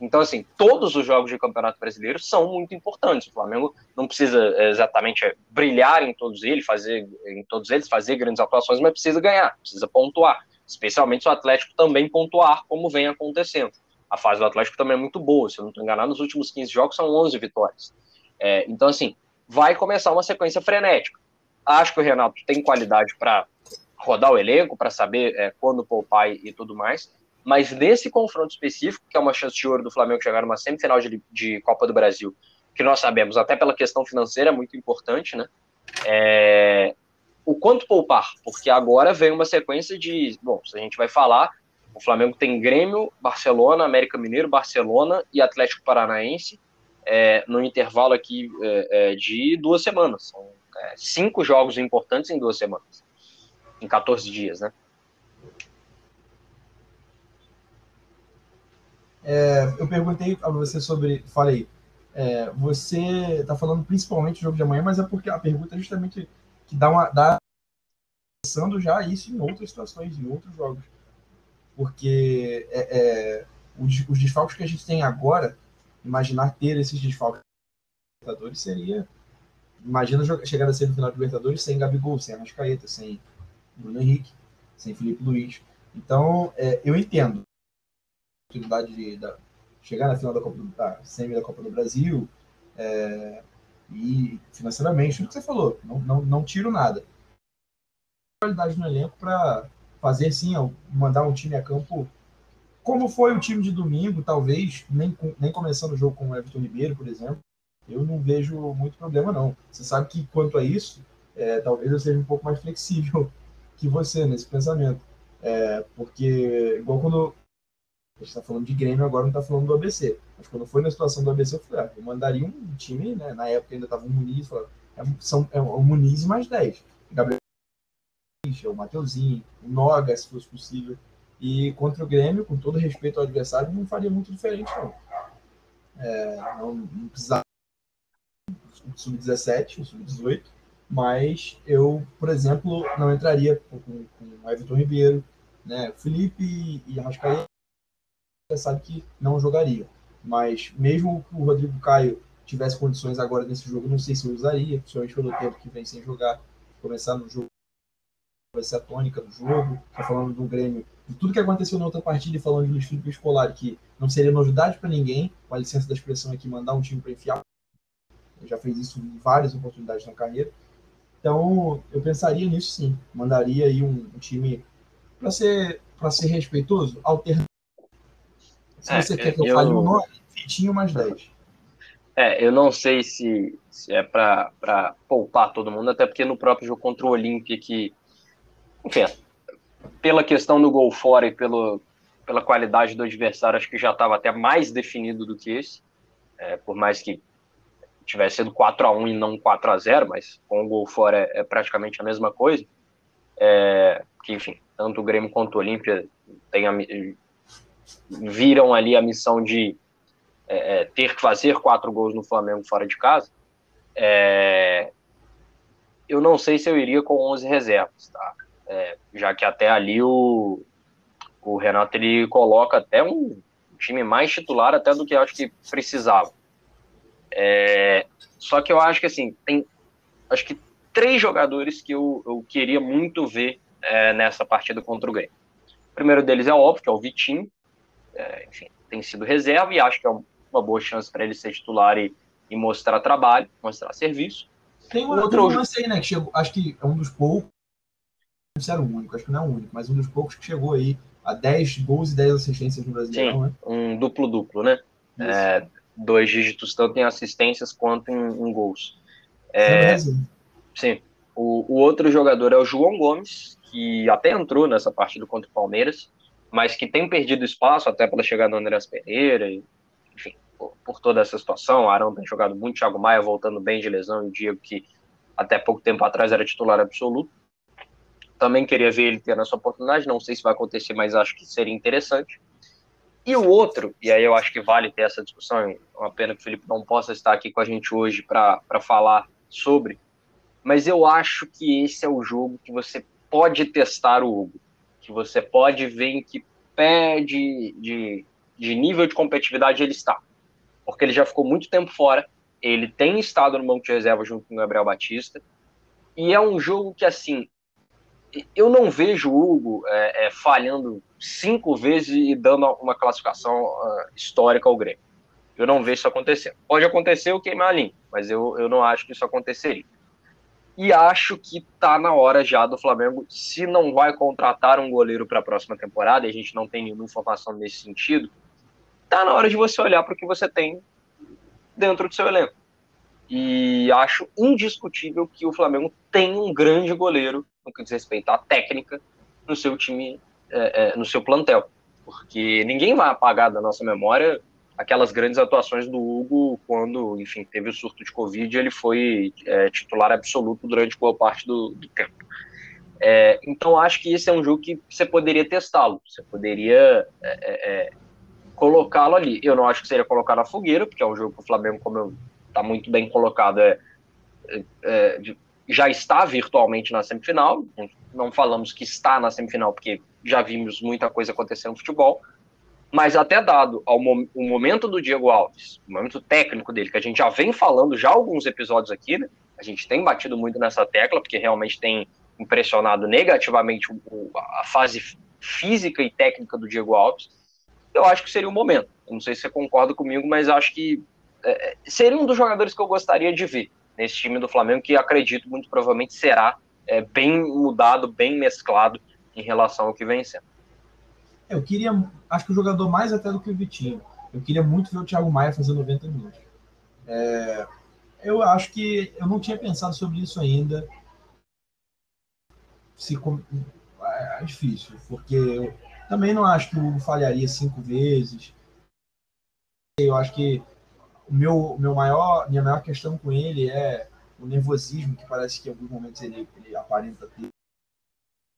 Então, assim, todos os jogos de Campeonato Brasileiro são muito importantes. O Flamengo não precisa é, exatamente é, brilhar em todos eles, fazer em todos eles, fazer grandes atuações, mas precisa ganhar, precisa pontuar. Especialmente se o Atlético também pontuar, como vem acontecendo. A fase do Atlético também é muito boa. Se eu não estou enganado, nos últimos 15 jogos são 11 vitórias. É, então, assim, vai começar uma sequência frenética. Acho que o Renato tem qualidade para rodar o elenco, para saber é, quando poupar e, tudo mais mas nesse confronto específico, que é uma chance de ouro do Flamengo chegar numa semifinal de, de Copa do Brasil, que nós sabemos, até pela questão financeira, é muito importante, né? É, o quanto poupar, porque agora vem uma sequência de. Bom, se a gente vai falar, o Flamengo tem Grêmio, Barcelona, América Mineiro, Barcelona e Atlético Paranaense é, no intervalo aqui é, é de duas semanas. São é, cinco jogos importantes em duas semanas, em 14 dias, né? É, eu perguntei a você sobre. Falei, você está falando principalmente do jogo de amanhã, mas é porque a pergunta é justamente que dá uma. Dá, pensando já isso em outras situações, em outros jogos. Porque é, é, os, os desfalques que a gente tem agora, imaginar ter esses desfalques Libertadores seria. Imagina chegar a semifinal de Libertadores sem Gabigol, sem Arrascaeta, sem Bruno Henrique, sem Felipe Luiz. Então, é, eu entendo a oportunidade de, chegar na final da Copa do, da semi da Copa do Brasil é, e financeiramente, o que você falou, não, não, não tiro nada. Qualidade no elenco para fazer sim, mandar um time a campo como foi o time de domingo, talvez, nem, nem começando o jogo com o Everton Ribeiro, por exemplo, eu não vejo muito problema, não. Você sabe que, quanto a isso, é, talvez eu seja um pouco mais flexível que você nesse pensamento. É, porque, igual quando a gente está falando de Grêmio, agora não está falando do ABC. Mas quando foi na situação do ABC, eu falei, ah, eu mandaria um time, né? Na época ainda estava o Muniz, falava, é, são, é o Muniz mais 10. Gabriel, o Mateuzinho, o Noga, se fosse possível. E contra o Grêmio, com todo respeito ao adversário, não faria muito diferente, não. É, não, não precisava sub-17, o sub-18, mas eu, por exemplo, não entraria com, com o Everton Ribeiro, né? Felipe e Arrascaeta já sabe que não jogaria, mas mesmo que o Rodrigo Caio tivesse condições agora nesse jogo, não sei se eu usaria, principalmente pelo tempo que vem sem jogar, começar no jogo vai ser a tônica do jogo, tá falando do Grêmio, de tudo que aconteceu na outra partida falando de Luiz Felipe Escolar, que não seria novidade para ninguém, com a licença da expressão aqui, mandar um time para enfiar já fez isso em várias oportunidades na carreira. Então, eu pensaria nisso sim. Mandaria aí um, um time para ser para ser respeitoso, alternativo. Se é, você quer que eu, eu fale o um nome, Vitinho mais 10. É, eu não sei se, se é para poupar todo mundo, até porque no próprio jogo contra o Olímpia, que, enfim, pela questão do gol fora e pelo, pela qualidade do adversário, acho que já estava até mais definido do que esse, é, por mais que tivesse sido 4 a 1 e não 4 a 0 mas com o gol fora é, é praticamente a mesma coisa. É, que, enfim, tanto o Grêmio quanto o Olímpia viram ali a missão de é, é, ter que fazer quatro gols no Flamengo fora de casa. É, eu não sei se eu iria com 11 reservas, tá? É, já que até ali o, o Renato ele coloca até um time mais titular até do que eu acho que precisava. É, só que eu acho que assim, tem acho que três jogadores que eu, eu queria muito ver é, nessa partida contra o Grêmio. O primeiro deles é óbvio, que é o Vitinho. É, enfim, tem sido reserva e acho que é uma boa chance para ele ser titular e, e, mostrar trabalho, mostrar serviço. Tem um outro lance aí, né? Que chegou, acho que é um dos poucos. Se era o único, acho que não é o único, mas um dos poucos que chegou aí a 10 gols e 10 assistências no Brasil. Sim, né? um duplo-duplo, né? É, dois dígitos, tanto em assistências quanto em, em gols. É, sim. O, o, outro jogador é o João Gomes, que até entrou nessa partida contra o Palmeiras, mas que tem perdido espaço até pela chegada do Andrés Pereira, e, enfim, por, por, toda essa situação. O Arão tem jogado muito, Thiago Maia voltando bem de lesão, e o Diego, que até pouco tempo atrás era titular absoluto. Também queria ver ele tendo essa oportunidade, não sei se vai acontecer, mas acho que seria interessante. E o outro, e aí eu acho que vale ter essa discussão, é uma pena que o Felipe não possa estar aqui com a gente hoje para falar sobre, mas eu acho que esse é o jogo que você pode testar o Hugo, que você pode ver em que pé de, de, de nível de competitividade ele está. Porque ele já ficou muito tempo fora, ele tem estado no banco de reserva junto com o Gabriel Batista, e é um jogo que, assim, eu não vejo o Hugo é, é, falhando cinco vezes e dando uma classificação uh, histórica ao Grêmio. Eu não vejo isso acontecendo. Pode acontecer o queimar a linha, mas eu, eu não acho que isso aconteceria. E acho que está na hora já do Flamengo, se não vai contratar um goleiro para a próxima temporada, e a gente não tem nenhuma informação nesse sentido, está na hora de você olhar para o que você tem dentro do seu elenco. E acho indiscutível que o Flamengo tem um grande goleiro no que diz respeito à técnica no seu time, é, é, no seu plantel. Porque ninguém vai apagar da nossa memória aquelas grandes atuações do Hugo quando, enfim, teve o surto de Covid ele foi é, titular absoluto durante boa parte do, do tempo. É, então, acho que esse é um jogo que você poderia testá-lo. Você poderia é, é, colocá-lo ali. Eu não acho que seria colocar na fogueira, porque é um jogo que o Flamengo, como está muito bem colocado, é, é, é, já está virtualmente na semifinal. Não falamos que está na semifinal, porque já vimos muita coisa acontecer no futebol. Mas até dado ao o momento do Diego Alves, o momento técnico dele, que a gente já vem falando já alguns episódios aqui, né? a gente tem batido muito nessa tecla, porque realmente tem impressionado negativamente o, a fase física e técnica do Diego Alves, eu acho que seria o momento. Eu não sei se você concorda comigo, mas acho que é, é, seria um dos jogadores que eu gostaria de ver nesse time do Flamengo, que acredito muito provavelmente será é, bem mudado, bem mesclado em relação ao que vem sendo. Eu queria, acho que o jogador mais até do que o Vitinho. Eu queria muito ver o Thiago Maia fazer 90 minutos. É, eu acho que eu não tinha pensado sobre isso ainda. Se, é, é difícil, porque eu também não acho que o falharia cinco vezes. Eu acho que o meu, meu maior, minha maior questão com ele é o nervosismo, que parece que em alguns momentos ele, ele aparenta ter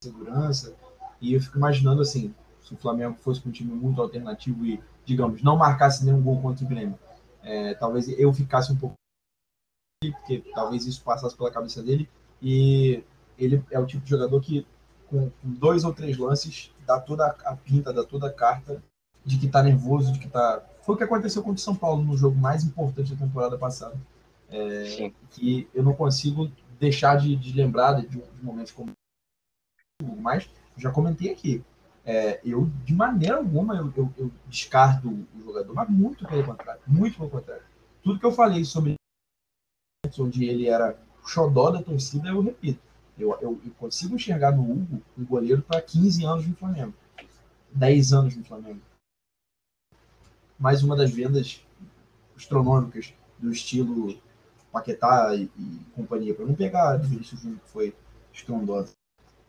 segurança. E eu fico imaginando assim, se o Flamengo fosse um time muito alternativo e, digamos, não marcasse nenhum gol contra o Grêmio, é, talvez eu ficasse um pouco porque talvez isso passasse pela cabeça dele e ele é o tipo de jogador que com, dois ou três lances dá toda a pinta, dá toda a carta de que tá nervoso, de que tá foi o que aconteceu contra o São Paulo no jogo mais importante da temporada passada é, que eu não consigo deixar de, de lembrar de, de momentos como mas já comentei aqui é, eu, de maneira alguma, eu, eu, eu, descarto o jogador, mas muito pelo contrário, muito pelo contrário. Tudo que eu falei sobre onde ele era xodó da torcida, eu repito. Eu, eu, eu consigo enxergar no Hugo um goleiro para 15 anos no Flamengo, 10 anos no Flamengo. Mais uma das vendas astronômicas do estilo Paquetá e, e companhia, para não pegar a Vinícius Júnior, que foi estrondosa.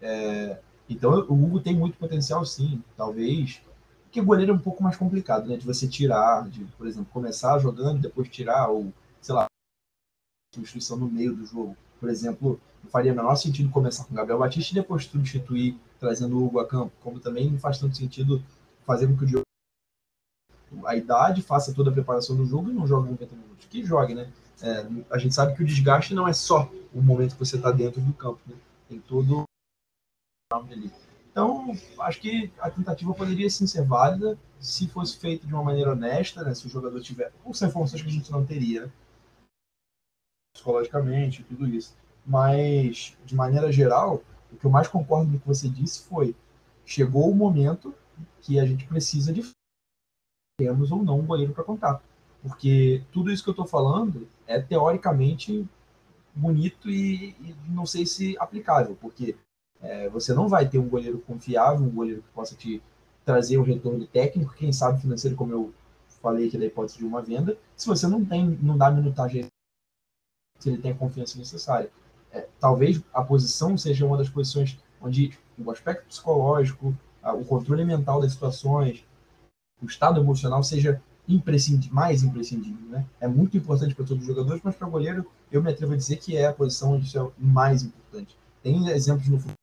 É, então o Hugo tem muito potencial, sim. Talvez. Porque goleiro é um pouco mais complicado, né? De você tirar, de, por exemplo, começar jogando, depois tirar, ou, sei lá, substituição no meio do jogo. Por exemplo, não faria o menor sentido começar com Gabriel Batista e depois substituir, trazendo o Hugo a campo. Como também não faz tanto sentido fazer com que o Diogo a idade, faça toda a preparação do jogo e não jogue 90 minutos. Que jogue, né? É, a gente sabe que o desgaste não é só o momento que você está dentro do campo, né? Tem todo então, acho que a tentativa poderia sim ser válida se fosse feita de uma maneira honesta, né? Se o jogador tiver. Com são informações que a gente não teria, né? Psicologicamente, tudo isso. Mas, de maneira geral, o que eu mais concordo com o que você disse foi: chegou o momento que a gente precisa de temos ou não um goleiro para contar. Porque tudo isso que eu estou falando é teoricamente bonito e, e, não sei se aplicável, porque é, você não vai ter um goleiro confiável, um goleiro que possa te trazer um retorno técnico, quem sabe financeiro, como eu falei aqui da hipótese de uma venda, se você não tem, não dá minutagem, se ele tem a confiança necessária. É, talvez a posição seja uma das posições onde o aspecto psicológico, o controle mental das situações, o estado emocional seja imprescindível, mais imprescindível. Né? É muito importante para todos os jogadores, mas para o goleiro, eu me atrevo a dizer que é a posição onde isso é mais importante. Tem exemplos no futebol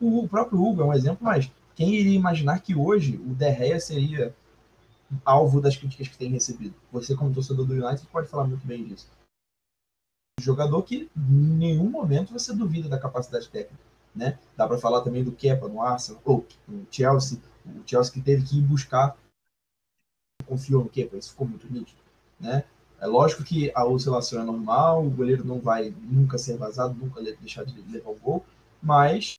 o próprio Hugo é um exemplo, mas quem iria imaginar que hoje o Derreia seria alvo das críticas que tem recebido? Você, como torcedor do United, pode falar muito bem disso. Jogador que em nenhum momento você duvida da capacidade técnica. Né? Dá para falar também do Kepa no Arsenal, ou no Chelsea, o Chelsea que teve que ir buscar, confiou no Kepa, isso ficou muito nítido. Né? É lógico que a oscilação é normal, o goleiro não vai nunca ser vazado, nunca deixar de levar o gol, mas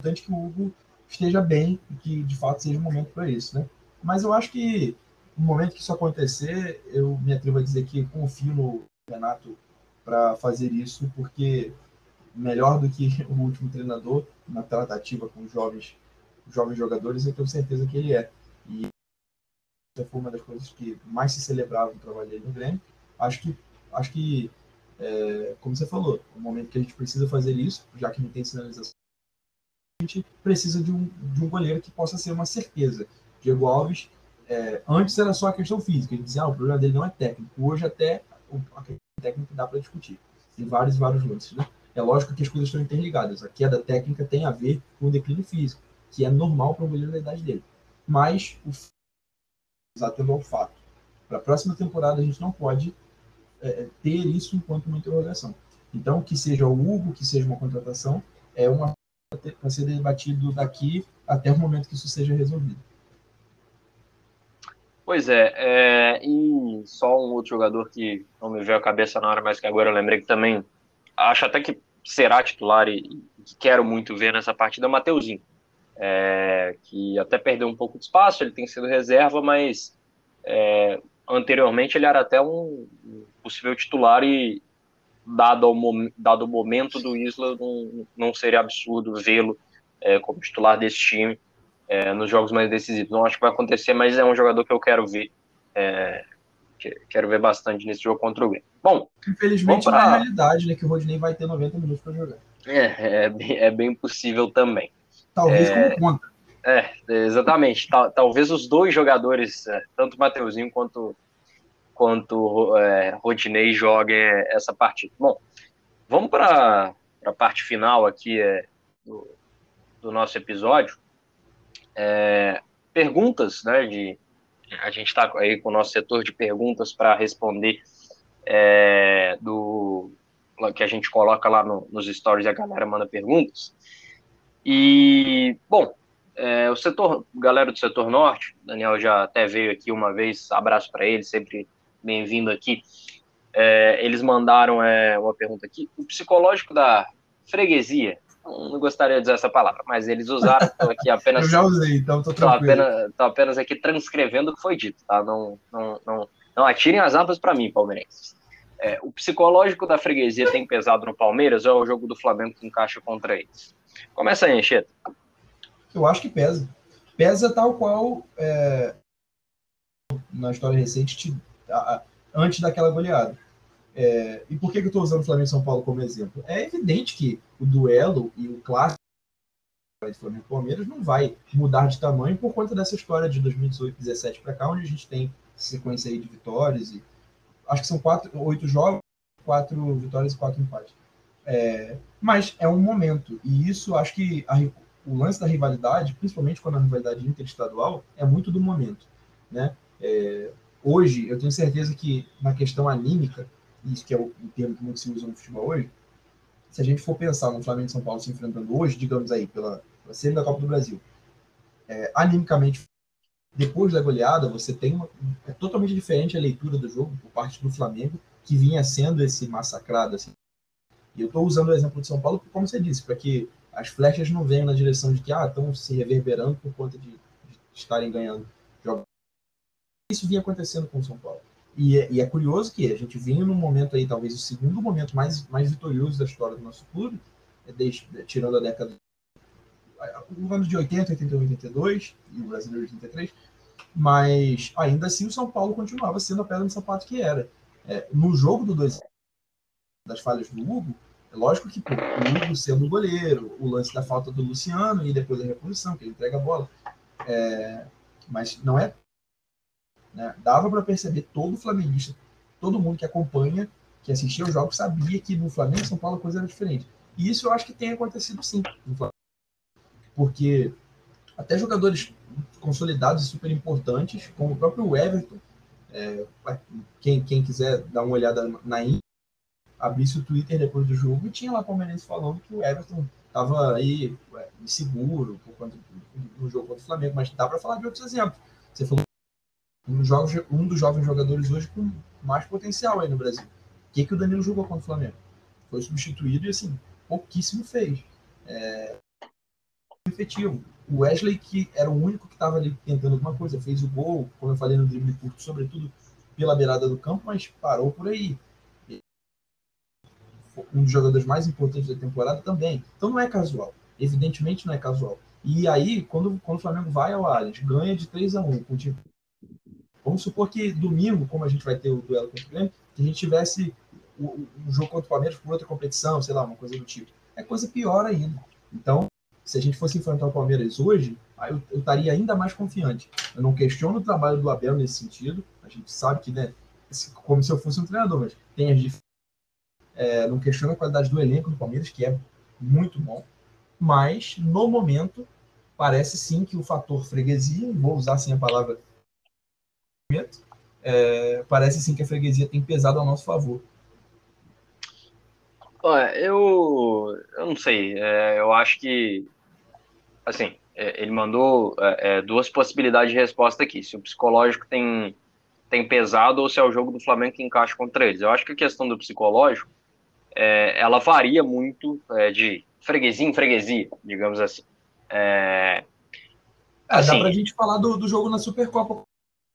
importante que o Hugo esteja bem e que de fato seja um momento para isso, né? Mas eu acho que no momento que isso acontecer, eu me atrevo a dizer que confio no Renato para fazer isso, porque melhor do que o último treinador na tratativa com os jovens, jovens jogadores, eu tenho certeza que ele é. E foi uma das coisas que mais se celebrava no trabalho dele no Grêmio. Acho que, acho que é, como você falou, o momento que a gente precisa fazer isso, já que não tem sinalização gente precisa de um, de um goleiro que possa ser uma certeza. Diego Alves, é, antes era só a questão física, ele dizia, ah, o problema dele não é técnico. Hoje até a questão técnica dá para discutir. Tem vários e vários lances, né? É lógico que as coisas estão interligadas. A queda técnica tem a ver com o declínio físico, que é normal para um goleiro da idade dele. Mas o atendo ao fato. Para a próxima temporada, a gente não pode é, ter isso enquanto uma interrogação. Então, que seja o Hugo, que seja uma contratação, é uma para ser debatido daqui até o momento que isso seja resolvido. Pois é, é, e só um outro jogador que não me veio à cabeça na hora, mas que agora eu lembrei que também acho até que será titular e, e quero muito ver nessa partida é o Mateuzinho, é, que até perdeu um pouco de espaço, ele tem sido reserva, mas é, anteriormente ele era até um possível titular e dado, ao, dado o momento do Isla, não, não seria absurdo vê-lo é, como titular desse time é, nos jogos mais decisivos. Não acho que vai acontecer, mas é um jogador que eu quero ver. É, que, quero ver bastante nesse jogo contra o Grêmio. Bom, infelizmente pra... é a realidade, né? Que o Rodney vai ter 90 minutos para jogar. É, é, é, bem possível também. Talvez é, como conta. É, exatamente. Tal, talvez os dois jogadores, é, tanto o Mateuzinho quanto quanto é, Rodinei joguem essa partida. Bom, vamos para a parte final aqui é, do, do nosso episódio. É, perguntas, né? De, a gente está aí com o nosso setor de perguntas para responder é, do que a gente coloca lá no, nos stories e a galera manda perguntas. E, bom, é, o setor, galera do setor norte, Daniel já até veio aqui uma vez, abraço para ele, sempre bem-vindo aqui. É, eles mandaram é, uma pergunta aqui. O psicológico da freguesia, não gostaria de dizer essa palavra, mas eles usaram, estou aqui apenas. Eu já usei, então estou tranquilo. Estou apenas, apenas aqui transcrevendo o que foi dito, tá? Não, não, não, não atirem as armas para mim, palmeirenses. É, o psicológico da freguesia tem pesado no Palmeiras ou é o jogo do Flamengo que encaixa contra eles? Começa aí, Encheta. Eu acho que pesa. Pesa tal qual é, na história recente antes daquela goleada. É, e por que, que eu estou usando o Flamengo e São Paulo como exemplo? É evidente que o duelo e o clássico de Flamengo e Palmeiras não vai mudar de tamanho por conta dessa história de 2018, 2017 para cá, onde a gente tem sequência aí de vitórias e acho que são quatro, oito jogos, quatro vitórias e quatro empates. É, mas é um momento e isso acho que a, o lance da rivalidade, principalmente quando a rivalidade interestadual, é muito do momento, né? É, hoje, eu tenho certeza que na questão anímica, isso que é o, termo que muito se usa no futebol hoje, se a gente for pensar no Flamengo e São Paulo se enfrentando hoje, digamos aí, pela, pela série da Copa do Brasil, é, animicamente, depois da goleada, você tem uma, é totalmente diferente a leitura do jogo por parte do Flamengo, que vinha sendo esse massacrado. Assim. E eu estou usando o exemplo de São Paulo, como você disse, para que as flechas não venham na direção de que ah, estão se reverberando por conta de, de estarem ganhando jogos isso vinha acontecendo com o São Paulo. E é, e é, curioso que a gente vinha num momento aí, talvez o segundo momento mais, mais vitorioso da história do nosso clube, é desde, tirando a década. O ano de 80, 81, 82 e o brasileiro de 83, mas ainda assim o São Paulo continuava sendo a pedra no sapato que era. É, no jogo do dois das falhas do Hugo, é lógico que pô, o sendo o goleiro, o lance da falta do Luciano e depois a reposição, que ele entrega a bola. É, mas não é né? Dava para perceber todo flamenguista, todo mundo que acompanha, que assistia os jogos, sabia que no Flamengo e São Paulo a coisa era diferente. E isso eu acho que tem acontecido sim no. Porque até jogadores consolidados e super importantes, como o próprio Everton, é, quem, quem quiser dar uma olhada na in, abrisse o Twitter depois do jogo e tinha lá palmeirense falando que o Everton estava aí inseguro por conta do, jogo contra o Flamengo, mas dá para falar de outros exemplos. Você falou um dos, jogos, um dos jovens jogadores hoje com mais potencial aí no Brasil. O que, que o Danilo jogou contra o Flamengo? Foi substituído e, assim, pouquíssimo fez. É... Efetivo. O Wesley, que era o único que estava ali tentando alguma coisa, fez o gol, como eu falei no drible curto, sobretudo pela beirada do campo, mas parou por aí. Um dos jogadores mais importantes da temporada também. Então não é casual. Evidentemente não é casual. E aí, quando, quando o Flamengo vai ao Allianz, ganha de 3 a 1 com o time Vamos supor que domingo, como a gente vai ter o duelo contra o Grêmio, que a gente tivesse o, o jogo contra o Palmeiras por outra competição, sei lá, uma coisa do tipo. É coisa pior ainda. Então, se a gente fosse enfrentar o Palmeiras hoje, aí eu, eu estaria ainda mais confiante. Eu não questiono o trabalho do Abel nesse sentido. A gente sabe que, né, como se eu fosse um treinador, mas tem as diferenças. É, não questiono a qualidade do elenco do Palmeiras, que é muito bom. Mas, no momento, parece sim que o fator freguesia, vou usar assim a palavra é, parece sim que a freguesia tem pesado a nosso favor. Olha, eu, eu não sei. É, eu acho que, assim, é, ele mandou é, é, duas possibilidades de resposta aqui. Se o psicológico tem, tem pesado ou se é o jogo do Flamengo que encaixa contra eles. Eu acho que a questão do psicológico, é, ela varia muito é, de freguesia em freguesia, digamos assim. É, assim, dá pra gente falar do, do jogo na Supercopa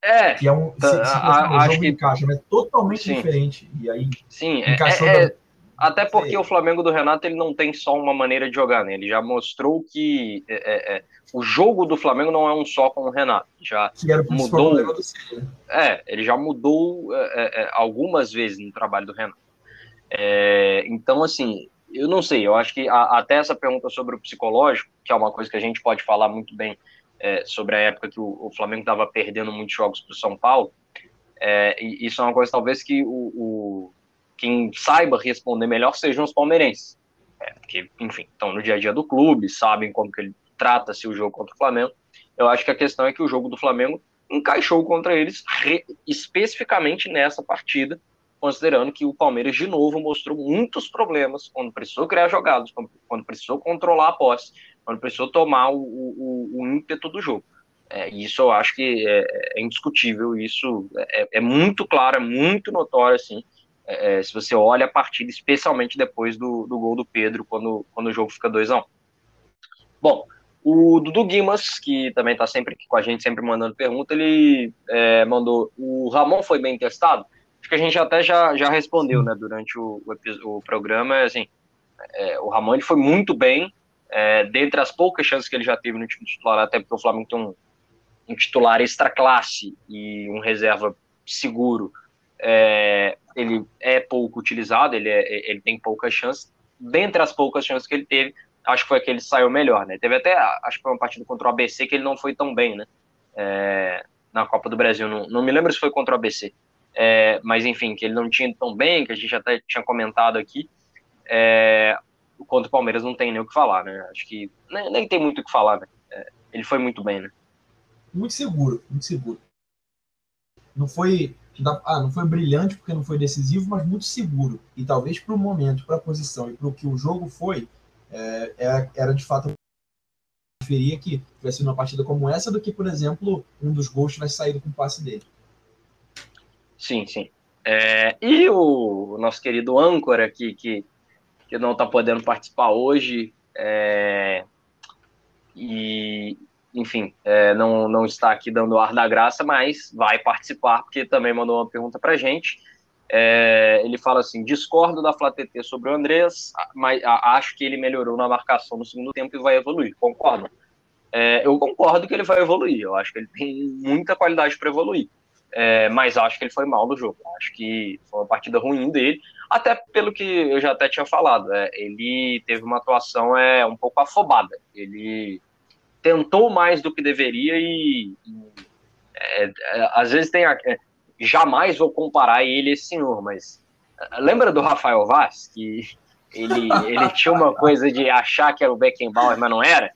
é, que é um, se, se a, acho que encaixa, mas totalmente sim, diferente. E aí sim, encaixou é, é, até porque o Flamengo do Renato ele não tem só uma maneira de jogar, né? Ele já mostrou que é, é, é o jogo do Flamengo não é um só com o Renato. Já mudou. É, ele já mudou é, é, algumas vezes no trabalho do Renato. Então, assim, eu não sei. Eu acho que a, até essa pergunta sobre o psicológico, que é uma coisa que a gente pode falar muito bem sobre a época que o, o Flamengo estava perdendo muitos jogos para o São Paulo. isso é uma coisa talvez que o, o quem saiba responder melhor sejam os palmeirenses. É, porque, enfim, estão no dia a dia do clube, sabem como que ele trata-se o jogo contra o Flamengo. Eu acho que a questão é que o jogo do Flamengo encaixou contra eles re, especificamente nessa partida, considerando que o Palmeiras de novo mostrou muitos problemas quando precisou criar jogadas, quando, precisou controlar a posse, quando precisou tomar o, o, o ímpeto do jogo. É, isso eu acho que é, é indiscutível, isso é, é, muito claro, é muito notório, assim, é, é, se você olha a partida, especialmente depois do, do gol do Pedro, quando, quando o jogo fica 2 a 1 um. Bom, o Dudu Guimas, que também está sempre aqui com a gente, sempre mandando pergunta, ele é, mandou: o Ramon foi bem testado? Que a gente até já, já respondeu né, durante o, o, o programa. Assim, é, o Ramon ele foi muito bem, é, dentre as poucas chances que ele já teve no time titular, até porque o Flamengo tem um, um titular extra classe e um reserva seguro é, ele é pouco utilizado, ele, é, ele tem poucas chances. Dentre as poucas chances que ele teve, acho que foi que ele saiu melhor, né? Teve até, acho que foi uma partida contra o ABC que ele não foi tão bem, né? É, na Copa do Brasil, não, não me lembro se foi contra o ABC, é, mas enfim, que ele não tinha tão bem, que a gente até tinha comentado aqui. É, contra o Palmeiras não tem nem o que falar, né? Acho que nem, nem tem muito o que falar, né? É, ele foi muito bem, né? Muito seguro, muito seguro. Não foi ah, não foi brilhante porque não foi decisivo, mas muito seguro. E talvez para o momento, para a posição e para o que o jogo foi, é, era, era de fato preferia que tivesse uma partida como essa do que, por exemplo, um dos gols tivesse saído com o passe dele. Sim, sim. É, e o nosso querido âncora aqui, que, que não está podendo participar hoje, é, e, enfim, é, não, não está aqui dando ar da graça, mas vai participar, porque também mandou uma pergunta para gente. É, ele fala assim: discordo da FlaTT sobre o Andrés, mas acho que ele melhorou na marcação no segundo tempo e vai evoluir. Concordo? É, eu concordo que ele vai evoluir. Eu acho que ele tem muita qualidade para evoluir. É, mas acho que ele foi mal no jogo. Acho que foi uma partida ruim dele, até pelo que eu já até tinha falado. É, ele teve uma atuação é, um pouco afobada. Ele tentou mais do que deveria e, e é, é, às vezes tem a, é, jamais vou comparar ele esse senhor, mas é, lembra do Rafael Vaz que ele, ele tinha uma coisa de achar que era o Beckenbauer, mas não era?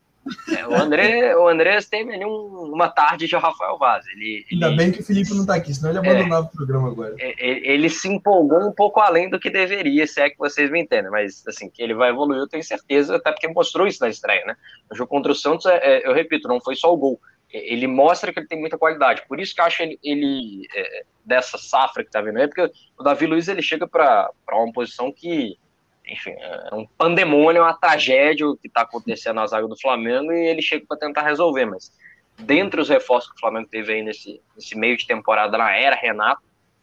É, o André, o André teve ali um, uma tarde de Rafael Vaz. Ele, Ainda ele, bem que o Felipe não está aqui, senão ele abandonava é, o programa agora. Ele, ele, se empolgou um pouco além do que deveria, se é que vocês me entendem, mas assim, que ele vai evoluir, eu tenho certeza, até porque mostrou isso na estreia, né? O jogo contra o Santos, é, é, eu repito, não foi só o gol. Ele mostra que ele tem muita qualidade. Por isso que eu acho ele, ele é, dessa safra que tá vindo aí, porque o Davi Luiz ele chega para uma posição que enfim, é um pandemônio, uma tragédia o que está acontecendo na zaga do Flamengo e ele chega para tentar resolver, mas dentre os reforços que o Flamengo teve aí nesse, nesse meio de temporada na era Renato,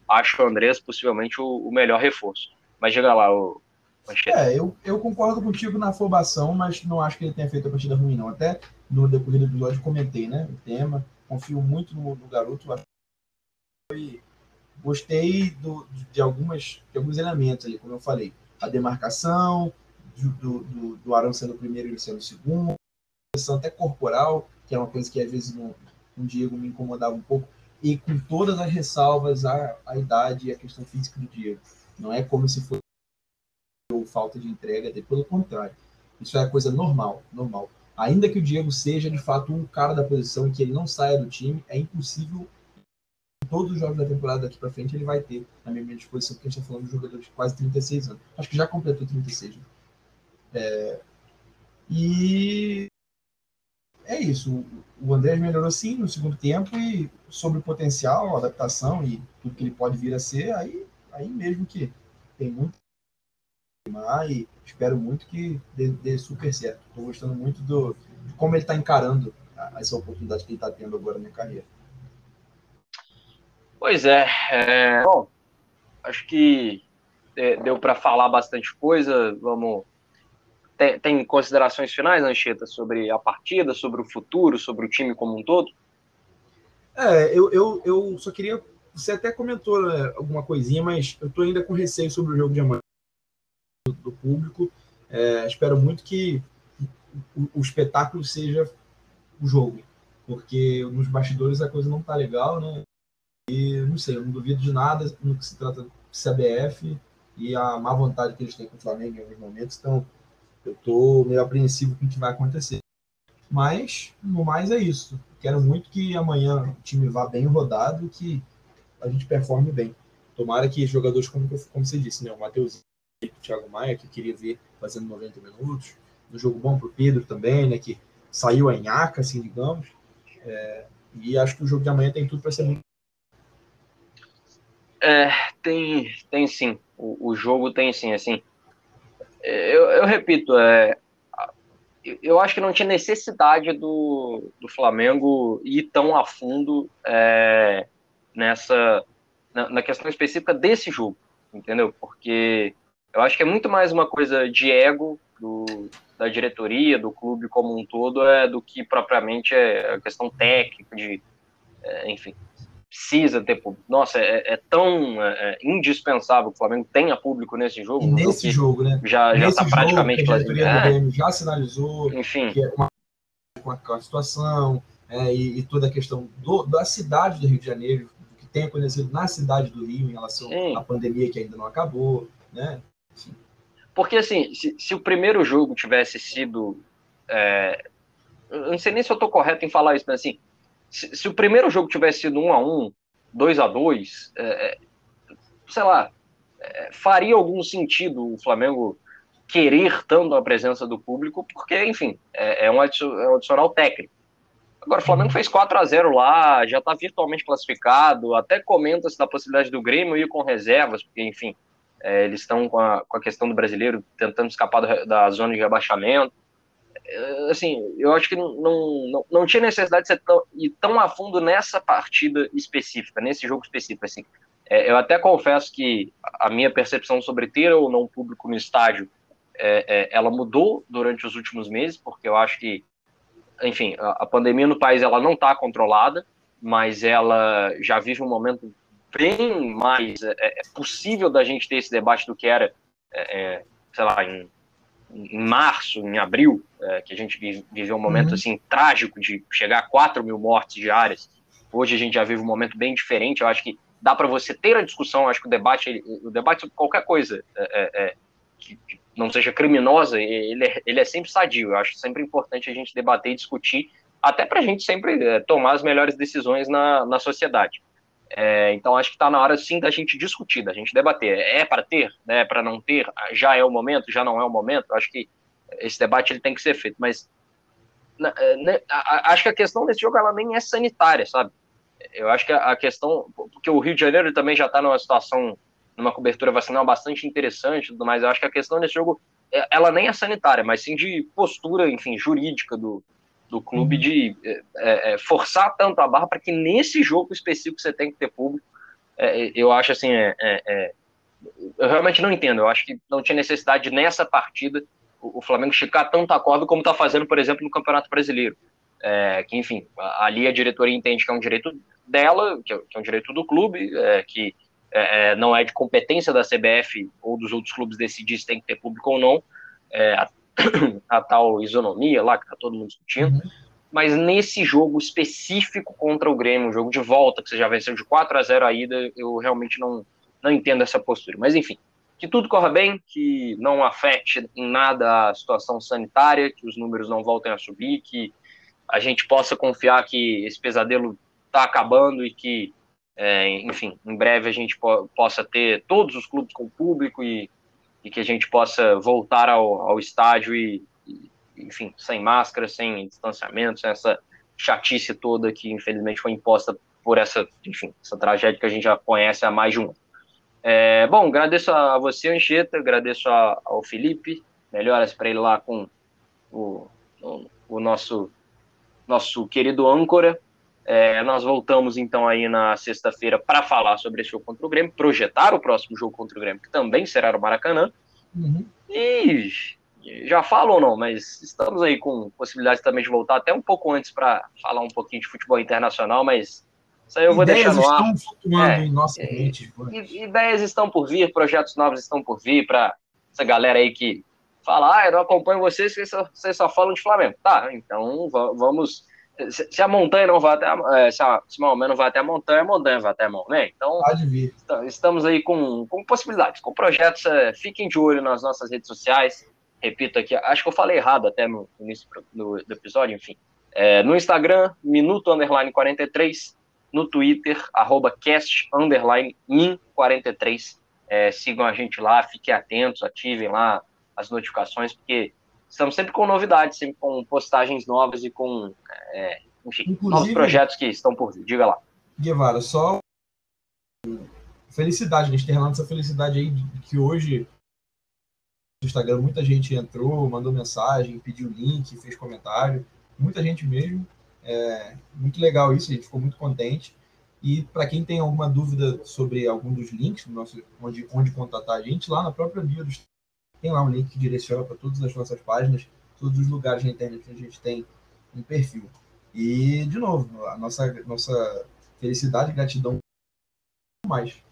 acho o Andrés possivelmente o, o melhor reforço. Mas chega lá, o. É, eu, eu concordo contigo na afobação, mas não acho que ele tenha feito a partida ruim, não. Até no decorrer do episódio comentei, né? O tema, confio muito no, no garoto. Gostei do, de, algumas, de alguns elementos ali, como eu falei a demarcação, do, do, do Arão sendo o primeiro e ele sendo o segundo, questão até corporal, que é uma coisa que às vezes no, no Diego me incomodava um pouco, e com todas as ressalvas a, a idade e a questão física do Diego. Não é como se fosse ou falta de entrega, pelo contrário. Isso é coisa normal, normal. Ainda que o Diego seja de fato um cara da posição e que ele não saia do time, é impossível todos os jogos da temporada daqui para frente ele vai ter na minha disposição, porque a gente está falando de um jogador de quase 36 anos. Acho que já completou 36. Né? É, e é isso. O André melhorou sim no segundo tempo e sobre o potencial, adaptação e tudo que ele pode vir a ser, aí, aí mesmo que tem muito e espero muito que dê, dê super certo. Estou gostando muito do, de como ele está encarando essa oportunidade que ele está tendo agora na carreira. Pois é, é bom, acho que deu para falar bastante coisa. Vamos tem, tem considerações finais, Ancheta, sobre a partida, sobre o futuro, sobre o time como um todo? É, eu, eu, eu só queria. Você até comentou né, alguma coisinha, mas eu estou ainda com receio sobre o jogo de amanhã do, do público. É, espero muito que o, o, espetáculo seja o jogo, porque nos bastidores a coisa não está legal, né? Não sei, eu não duvido de nada no que se trata de CBF e a má vontade que eles têm com o Flamengo em alguns momentos. Então, eu estou meio apreensivo com o que vai acontecer. Mas, no mais, é isso. Quero muito que amanhã o time vá bem rodado que a gente performe bem. Tomara que jogadores, como, como você disse, né? o Matheus o Thiago Maia, que queria ver fazendo 90 minutos, no jogo bom para o Pedro também, né? que saiu a nhaca, assim, digamos. É, e acho que o jogo de amanhã tem tudo para ser muito. É, tem, tem sim. O, o jogo tem sim, assim eu, eu repito, é, eu acho que não tinha necessidade do, do Flamengo ir tão a fundo é, nessa na, na, questão específica desse jogo, entendeu? Porque eu acho que é muito mais uma coisa de ego do, da diretoria, do clube como um todo, é, do que propriamente é a questão técnica de, é, enfim, precisa ter público. Nossa, é, é tão é, é indispensável que o Flamengo tenha público nesse jogo. Nesse jogo, né? Já está praticamente classificado. É. Já sinalizou Enfim. que é uma, com a situação é, e, e, toda a questão do, da cidade do Rio de Janeiro, que tem acontecido na cidade do Rio em relação Sim. à pandemia que ainda não acabou, né? Enfim. Porque assim, se, se, o primeiro jogo tivesse sido. É, eu não sei nem se eu estou correto em falar isso, mas assim, se, se, o primeiro jogo tivesse sido 1 a 1 2 a 2 é, é, sei lá, é, faria algum sentido o Flamengo querer tanto a presença do público, porque, enfim, é, é um, adicional técnico. Agora, o Flamengo fez 4 a 0 lá, já está virtualmente classificado, até comenta-se da possibilidade do Grêmio ir com reservas, porque, enfim, é, eles estão com a, com a questão do brasileiro tentando escapar do, da zona de rebaixamento. É, assim, eu acho que não, não, não tinha necessidade de ser tão, ir tão a fundo nessa partida específica, nesse jogo específico. Assim. É, eu até confesso que a minha percepção sobre ter ou não público no estádio, é, é, ela mudou durante os últimos meses, porque eu acho que, enfim, a, a pandemia no país ela não está controlada, mas ela já vive um momento bem mais é, é, possível da gente ter esse debate do que era, sei lá, em em março, em abril, é, que a gente viveu um momento uhum. assim trágico de chegar a 4 mil mortes diárias. Hoje a gente já vive um momento bem diferente. Eu acho que dá para você ter a discussão. acho que o debate, o debate sobre qualquer coisa é, é, é que, que, não seja criminosa, ele é, ele é sempre sadio. Eu acho sempre importante a gente debater e discutir, até para a gente sempre é, tomar as melhores decisões na, na sociedade. É, então acho que está na hora sim da gente discutir, da gente debater. É para ter, né? Para não ter? Já é o momento? Já não é o momento? Acho que esse debate ele tem que ser feito. Mas é, né, acho que a questão desse jogo ela nem é sanitária, sabe? Eu acho que a questão, porque o Rio de Janeiro também já está numa situação, numa cobertura vacinal bastante interessante, mas eu acho que a questão desse jogo é, ela nem é sanitária, mas sim de postura, enfim, jurídica do, do clube uhum. de é, é, é, forçar tanto a barra para que nesse jogo específico você tem que ter público. É, é eu acho assim, é, eu realmente não entendo. Eu acho que não tinha necessidade nessa partida o, o Flamengo esticar tanto a corda como está fazendo, por exemplo, no Campeonato Brasileiro. que, enfim, ali a diretoria entende que é um direito dela, que é, que é um direito do clube, que não é de competência da CBF ou dos outros clubes decidir se tem que ter público ou não. É, a tal isonomia lá, que tá todo mundo discutindo. Uhum. Mas nesse jogo específico contra o Grêmio, um jogo de volta, que você já venceu de 4 a 0 a ida, eu realmente não, não entendo essa postura. Mas enfim, que tudo corra bem, que não afete em nada a situação sanitária, que os números não voltem a subir, que a gente possa confiar que esse pesadelo está acabando e que é, enfim, em breve a gente po possa ter todos os clubes com público e, e que a gente possa voltar ao, ao estádio e, enfim, sem máscara, sem distanciamento, sem essa chatice toda que infelizmente foi imposta por essa, enfim, essa tragédia que a gente já conhece há mais de um ano. É, bom, agradeço a você, Anchieta, agradeço a, ao Felipe, melhoras para ele lá com o, o, o, nosso, nosso querido âncora. É, nós voltamos então aí na sexta-feira para falar sobre esse jogo contra o Grêmio, projetar o próximo jogo contra o Grêmio, que também será no Maracanã. Uhum. E já falo ou não, mas estamos aí com possibilidade também de voltar até um pouco antes para falar um pouquinho de futebol internacional, mas isso aí eu vou ideias deixar no ar. Estão flutuando é, em nossa é, mente. Ideias estão por vir, projetos novos estão por vir para essa galera aí que fala, ah, eu não acompanho vocês, vocês só, vocês só falam de Flamengo. Tá, então vamos. Se a montanha não vai até a, é, se, a, se Maomé não vai até a montanha, a montanha vai até a Maomé. Então, Pode vir. estamos aí com, com possibilidades, com projetos. É, fiquem de olho nas nossas redes sociais. Repito aqui, acho que eu falei errado até no início do, do episódio, enfim. É, no Instagram, minuto underline 43 no Twitter, arroba cast, underline, min43. É, sigam a gente lá, fiquem atentos, ativem lá as notificações, porque estamos sempre com novidades, sempre com postagens novas e com, é, enfim, novos projetos que estão por vir. Diga lá. Guevara, só felicidade, a gente tem relando essa felicidade aí que hoje no Instagram muita gente entrou, mandou mensagem, pediu link, fez comentário, muita gente mesmo. É muito legal isso, a gente ficou muito contente. E para quem tem alguma dúvida sobre algum dos links, nosso, onde, onde contatar a gente, lá na própria bio do tem lá um link que direciona para todas as nossas páginas, todos os lugares na internet que a gente tem um perfil. E, de novo, a nossa, nossa felicidade e gratidão mais.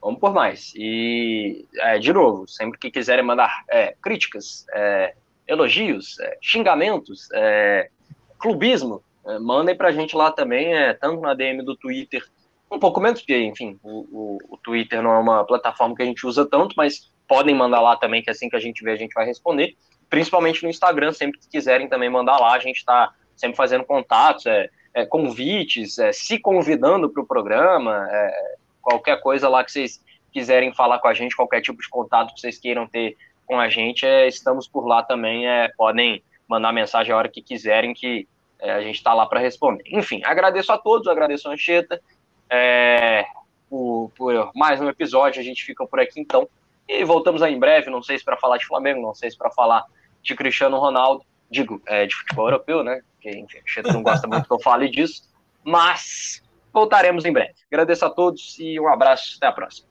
Vamos por mais. E, é, de novo, sempre que quiserem mandar é, críticas, é, elogios, é, xingamentos, é, clubismo, é, mandem para a gente lá também, tanto na DM do Twitter, um pouco menos, porque, enfim, o, o, o, Twitter não é uma plataforma que a gente usa tanto, mas podem mandar lá também, que assim que a gente vê, a gente vai responder. Principalmente no Instagram, sempre que quiserem também mandar lá, a gente está sempre fazendo contatos, é, é convites, é, se convidando para o programa, é, qualquer coisa lá que vocês quiserem falar com a gente, qualquer tipo de contato que vocês queiram ter com a gente, é, estamos por lá também, é, podem mandar mensagem a hora que quiserem, que é, a gente está lá para responder. Enfim, agradeço a todos, agradeço a Ancheta é, por, por, mais um episódio. A gente fica por aqui então. E voltamos aí em breve, não sei se para falar de Flamengo, não sei se para falar de Cristiano Ronaldo, digo, é, de futebol europeu, né? Porque, enfim, Ancheta não gosta muito que eu fale disso. Mas voltaremos em breve. Agradeço a todos e um abraço. Até a próxima.